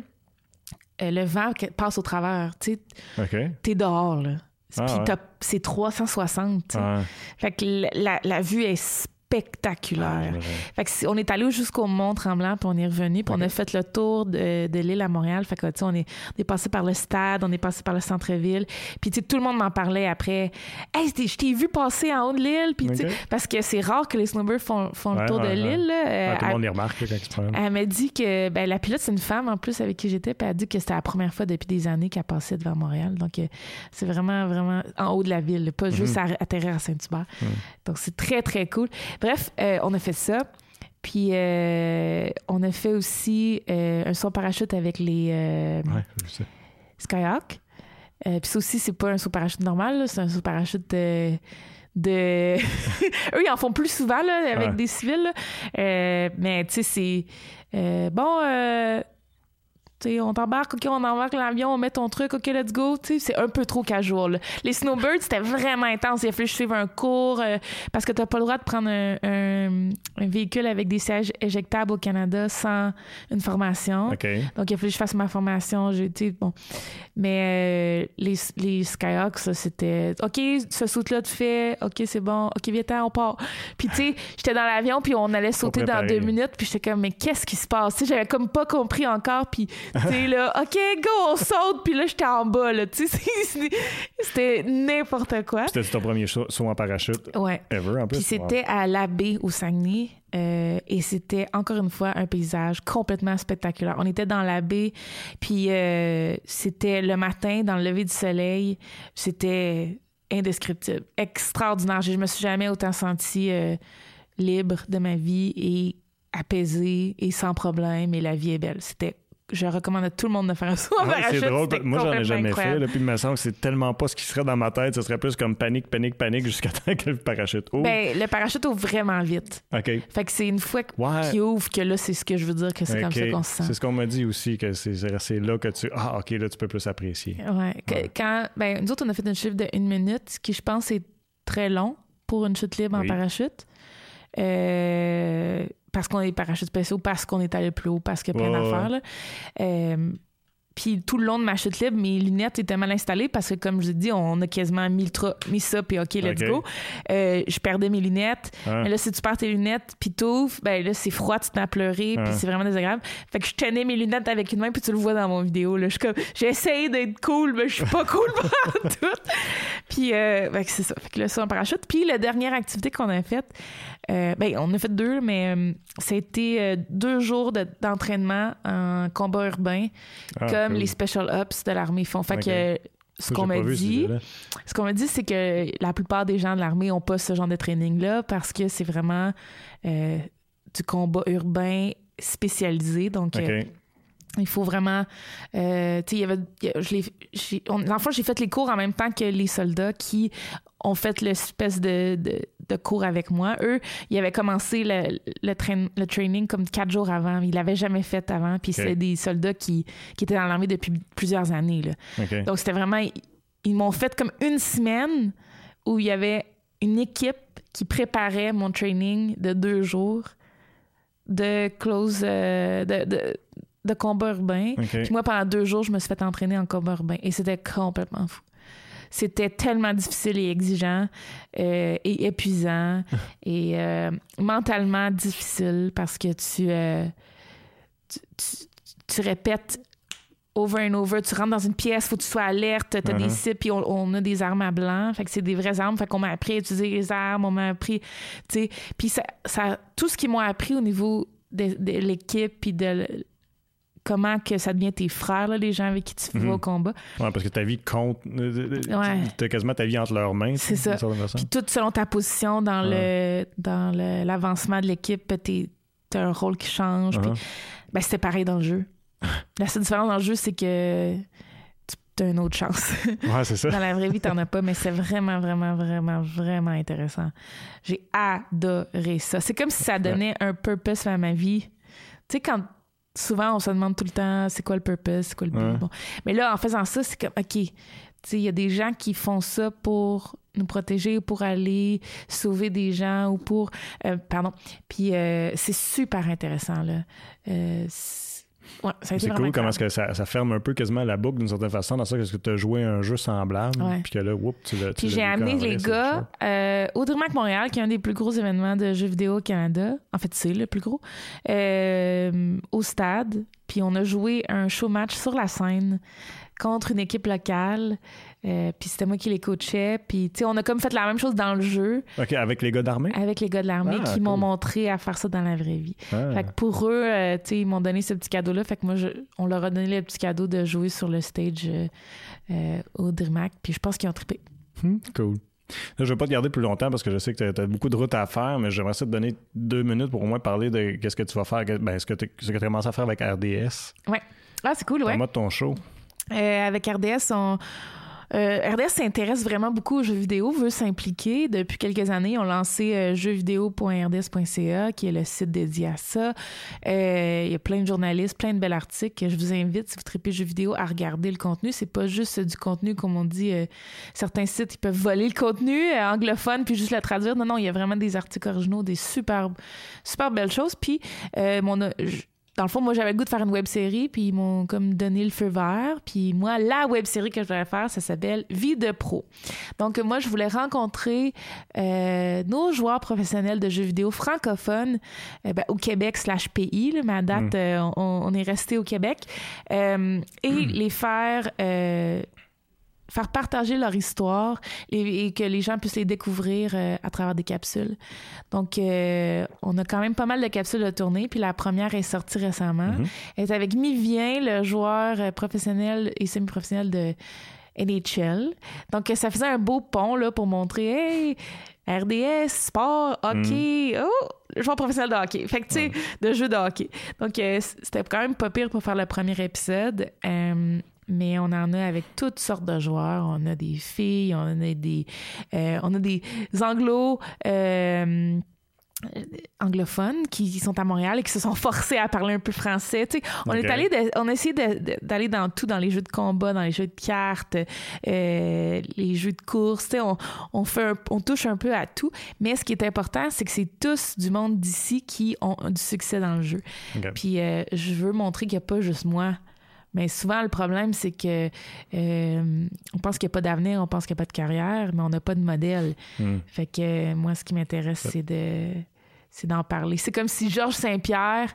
euh, le vent passe au travers. Tu sais, t'es dehors, là. Ah, Puis ouais. c'est 360. tu sais. Ouais. Fait que la, la- la vue est spectaculaire. Fait que on est allé jusqu'au Mont Tremblant, puis on est revenu, puis on a fait le tour de, de l'île à Montréal. Fait que, on est, on est passé par le stade, on est passé par le centre-ville. Puis, tout le monde m'en parlait après. Hey, je t'ai vu passer en haut de l'île. Puis, parce que c'est rare que les snowbirds font, font Ouais, le tour ouais, de l'île. Euh, tout le elle- monde les remarque quand ils elle m'a dit que ben, la pilote, c'est une femme en plus avec qui j'étais, puis elle a dit que c'était la première fois depuis des années qu'elle passait devant Montréal. Donc, euh, c'est vraiment, vraiment en haut de la ville, pas juste à atterrir à Saint-Hubert. Donc, c'est très, très cool. Bref, euh, on a fait ça. Puis, euh, on a fait aussi euh, un saut parachute avec les Ouais, je sais. Skyhawk. Puis ça aussi, c'est pas un saut parachute normal, c'est un saut parachute de. de... Eux, ils en font plus souvent là, avec Ouais. des civils. là. Mais tu sais, c'est. bon, euh, sais, on t'embarque, OK, on embarque l'avion, on met ton truc, OK, let's go. Tu sais, c'est un peu trop casual. là. Les snowbirds, c'était vraiment intense. Il a fallu que je suive un cours euh, parce que t'as pas le droit de prendre un, un- un véhicule avec des sièges éjectables au Canada sans une formation. OK. Donc, il a fallu que je fasse ma formation. J'ai bon. Mais euh, les, les Skyhawks, ça, c'était OK, ce saut-là, tu fais. OK, c'est bon. OK, viens on part. Puis, tu sais, j'étais dans l'avion, puis on allait sauter dans deux minutes, puis j'étais comme, mais qu'est-ce qui se passe? Tu j'avais comme pas compris encore, puis, tu sais, là, OK, go, on saute, puis là, j'étais en bas, là. Tu sais, c'était n'importe quoi. C'était ton premier saut en parachute? Ouais. ever, en plus? Puis c'était à l'abbé au Saguenay. euh, et c'était encore une fois un paysage complètement spectaculaire. On était dans la baie, puis euh, c'était le matin, dans le lever du soleil. C'était indescriptible, extraordinaire. Je me suis jamais autant sentie euh, libre de ma vie et apaisée et sans problème. Et la vie est belle. C'était, je recommande à tout le monde de faire un saut en Ouais, parachute. c'est drôle. Moi, j'en ai jamais fait. Là, puis il me semble que c'est tellement pas ce qui serait dans ma tête. Ce serait plus comme panique, panique, panique jusqu'à temps que le parachute ouvre. Ben, le parachute ouvre vraiment vite. OK. Fait que c'est une fois qu'il ouvre que là, c'est ce que je veux dire que c'est comme ça qu'on se sent. C'est ce qu'on m'a dit aussi, que c'est là que tu. Ah, OK, là, tu peux plus apprécier. Ouais. Quand, ben, nous autres, on a fait une chiffre de une minute, ce qui, je pense, est très long pour une chute libre en parachute. Euh, parce qu'on est parachute spéciaux, parce qu'on est allé plus haut, parce qu'il y a plein d'affaires. Euh, puis tout le long de ma chute libre, mes lunettes étaient mal installées parce que, comme je l'ai dit, on a quasiment mis, le tra- mis ça, puis OK, let's go. Euh, je perdais mes lunettes. Hein? Mais là, si tu perds tes lunettes, puis t'ouvres, ben là, c'est froid, tu te mets à pleurer, puis c'est vraiment désagréable. Fait que je tenais mes lunettes avec une main, puis tu le vois dans mon vidéo. Là. Je suis comme, j'ai essayé d'être cool, mais je suis pas cool pour tout. Puis, euh, que c'est ça. Fait que là, c'est un parachute. Puis, la dernière activité qu'on a faite, euh, ben, on a fait deux, mais euh, ça a été euh, deux jours de- d'entraînement en combat urbain, Ah, comme cool. les Special Ops de l'armée font. Fait que ce Ça, qu'on m'a dit, ce qu'on m'a dit, c'est que la plupart des gens de l'armée n'ont pas ce genre de training-là parce que c'est vraiment euh, du combat urbain spécialisé. Donc, euh, il faut vraiment. euh, tu sais, il y avait. je l'ai- j'ai- j'ai fait les cours en même temps que les soldats qui ont fait l'espèce de, de, de cours avec moi. Eux, ils avaient commencé le, le, train- le training comme quatre jours avant. Ils l'avaient jamais fait avant. Puis c'était des soldats qui, qui étaient dans l'armée depuis plusieurs années. Là. Donc, c'était vraiment. Ils m'ont fait comme une semaine où il y avait une équipe qui préparait mon training de deux jours de close. euh, de, de, de combat urbain. Puis moi, pendant deux jours, je me suis fait entraîner en combat urbain. Et c'était complètement fou. C'était tellement difficile et exigeant euh, et épuisant et euh, mentalement difficile parce que tu, euh, tu, tu- tu répètes over and over. Tu rentres dans une pièce, faut que tu sois alerte, t'as Uh-huh. des cibles, puis on, on a des armes à blanc. Fait que c'est des vraies armes. Fait qu'on m'a appris à utiliser les armes, on m'a appris, tu sais. Puis ça, ça, tout ce qu'ils m'ont appris au niveau de, de l'équipe, puis de comment que ça devient tes frères, là, les gens avec qui tu vas Mhm. au combat. Ouais, parce que ta vie compte. euh, Ouais. T'as quasiment ta vie entre leurs mains. C'est ça. Puis tout selon ta position dans le dans l'avancement de l'équipe, t'es- t'as un rôle qui change. Uh-huh. ben, c'était pareil dans le jeu. La seule différence dans le jeu, c'est que tu as une autre chance. Ouais, c'est ça. Dans la vraie vie, t'en as pas, mais c'est vraiment, vraiment, vraiment, vraiment intéressant. J'ai adoré ça. C'est comme si ça donnait un purpose à ma vie. Tu sais, quand souvent on se demande tout le temps c'est quoi le purpose, c'est quoi le but? Ouais. Bon. Mais là, en faisant ça, c'est comme, OK, il y a des gens qui font ça pour nous protéger, pour aller sauver des gens ou pour. euh, pardon. Puis euh, c'est super intéressant, là. Euh, ouais, C'est cool comment est-ce que ça, ça ferme un peu quasiment la boucle d'une certaine façon dans ça que tu as joué un jeu semblable puis que là whoop, tu l'as Puis j'ai amené les gars euh, au DreamHack Montréal, qui est un des plus gros événements de jeux vidéo au Canada. En fait, c'est le plus gros. euh, au stade. Puis on a joué un show match sur la scène contre une équipe locale. Euh, puis c'était moi qui les coachais. Puis, tu sais, on a comme fait la même chose dans le jeu. OK, avec les gars d'armée. avec les gars de l'armée Ah, qui m'ont montré à faire ça dans la vraie vie. Ah. Fait que pour eux, euh, tu sais, ils m'ont donné ce petit cadeau-là. Fait que moi, je- on leur a donné le petit cadeau de jouer sur le stage euh, au DreamHack. Puis je pense qu'ils ont trippé. Hmm, cool. Là, je vais pas te garder plus longtemps parce que je sais que tu as, beaucoup de routes à faire, mais j'aimerais ça te donner deux minutes pour au moins parler de qu'est-ce que tu vas faire, ben, ce que tu as commencé à faire avec RDS. Ouais. Ah, c'est cool, ouais. De ton show. Euh, avec RDS, on, Euh, RDS s'intéresse vraiment beaucoup aux jeux vidéo, veut s'impliquer. Depuis quelques années, ont lancé euh, jeuxvideo.rds.ca, qui est le site dédié à ça. Euh, il y a plein de journalistes, plein de belles articles. Je vous invite, si vous tripez jeux vidéo, à regarder le contenu. C'est pas juste du contenu, comme on dit, euh, certains sites, ils peuvent voler le contenu anglophone puis juste le traduire. Non, non, il y a vraiment des articles originaux, des super, super belles choses. Puis, mon, dans le fond, moi, j'avais le goût de faire une web série, puis ils m'ont comme donné le feu vert. Puis moi, la web série que je voulais faire, ça s'appelle Vie de pro. Donc, moi, je voulais rencontrer euh, nos joueurs professionnels de jeux vidéo francophones euh, ben, au Québec slash pays. là, ma date, euh, on, on est resté au Québec. Euh, et les faire... faire partager leur histoire et, et que les gens puissent les découvrir euh, à travers des capsules. Donc, euh, on a quand même pas mal de capsules de tournée, puis la première est sortie récemment. Elle est avec Mivien, le joueur euh, professionnel et semi-professionnel de NHL. Donc, ça faisait un beau pont là, pour montrer, hey, RDS, sport, hockey, oh, joueur professionnel de hockey. Fait que, tu sais, de jeu de hockey. Donc, euh, c'était quand même pas pire pour faire le premier épisode. Mais on en a avec toutes sortes de joueurs. On a des filles, on a des, euh, on a des anglos. euh, anglophones qui sont à Montréal et qui se sont forcés à parler un peu français. Tu sais, on est allé, de- on a essayé d'aller dans tout, dans les jeux de combat, dans les jeux de cartes, euh, les jeux de course. Tu sais, on, on fait, un- on touche un peu à tout. Mais ce qui est important, c'est que c'est tous du monde d'ici qui ont du succès dans le jeu. Puis euh, je veux montrer qu'il n'y a pas juste moi. Mais souvent, le problème, c'est que euh, on pense qu'il n'y a pas d'avenir, on pense qu'il n'y a pas de carrière, mais on n'a pas de modèle. Hmm. Fait que moi, ce qui m'intéresse, c'est de c'est d'en parler. C'est comme si Georges Saint-Pierre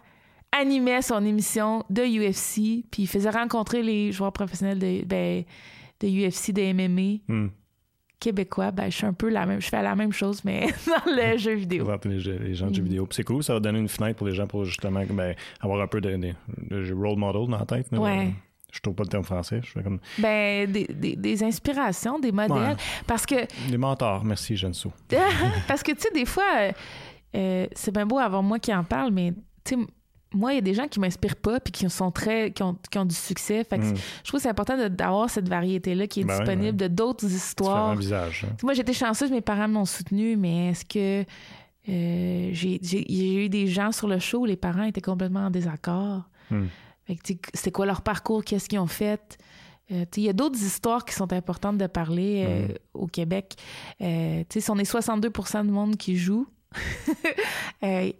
animait son émission de UFC, puis il faisait rencontrer les joueurs professionnels de, ben, de UFC, de MMA. Québécois. Ben, je suis un peu la même, je fais la même chose, mais dans le jeu vidéo. Les, jeux- les gens de jeux Mm. vidéo. C'est cool, ça va donner une fenêtre pour les gens pour justement ben, avoir un peu de, de, de role model dans la tête. là. Ouais. Je trouve pas le terme français. Je fais comme Ben, des, des- des inspirations, des modèles. Ouais. Parce que des mentors. Merci, Jenso. Parce que, tu sais, des fois, euh, euh, c'est bien beau avoir moi qui en parle, mais, tu sais, moi, il y a des gens qui m'inspirent pas puis qui sont très qui ont, qui ont du succès. Fait que Mm. je trouve que c'est important de- d'avoir cette variété-là qui est Ben disponible de d'autres histoires. Tu visages. hein. Moi, j'étais chanceuse, mes parents m'ont soutenue, mais est-ce que euh, j'ai eu des gens sur le show où les parents étaient complètement en désaccord? Hmm. C'est quoi leur parcours? Qu'est-ce qu'ils ont fait? Euh, Il y a d'autres histoires qui sont importantes de parler euh, Mhm. au Québec. Euh, si on est 62% du monde qui joue, euh,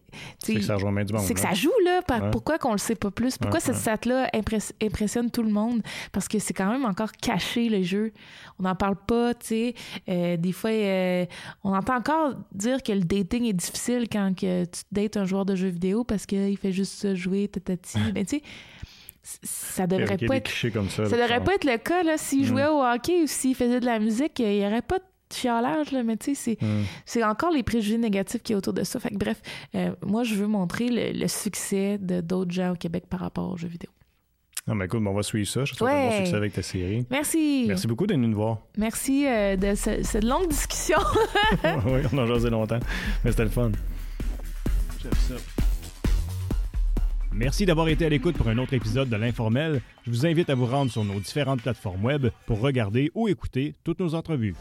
C'est que ça rejoint bien du monde. c'est que là. ça joue, là. Par- Ouais. Pourquoi qu'on le sait pas plus? Pourquoi Ouais, cette stat-là impress- impressionne tout le monde? Parce que c'est quand même encore caché, le jeu. On n'en parle pas, tu sais. Euh, des fois, euh, on entend encore dire que le dating est difficile quand que tu dates un joueur de jeux vidéo parce qu'il fait juste ça, jouer, tatati. Mais tu sais, ça devrait pas être... comme ça. Devrait pas être le cas, là. S'il Mm. jouait au hockey ou s'il faisait de la musique, il n'y aurait pas de chialage, là. Mais tu sais, c'est Hmm. c'est encore les préjugés négatifs qui est autour de ça. Fait que bref, euh, moi, je veux montrer le, le succès de d'autres gens au Québec par rapport aux jeux vidéo. Ah, ben écoute, on va suivre ça. Je te souhaite un bon Ouais. succès avec ta série. Merci. Merci beaucoup d'être venu nous voir. Merci euh, de ce- cette longue discussion. oui, on a jasé longtemps. Mais c'était le fun. J'aime ça. Merci d'avoir été à l'écoute pour un autre épisode de l'Informel. Je vous invite à vous rendre sur nos différentes plateformes web pour regarder ou écouter toutes nos entrevues.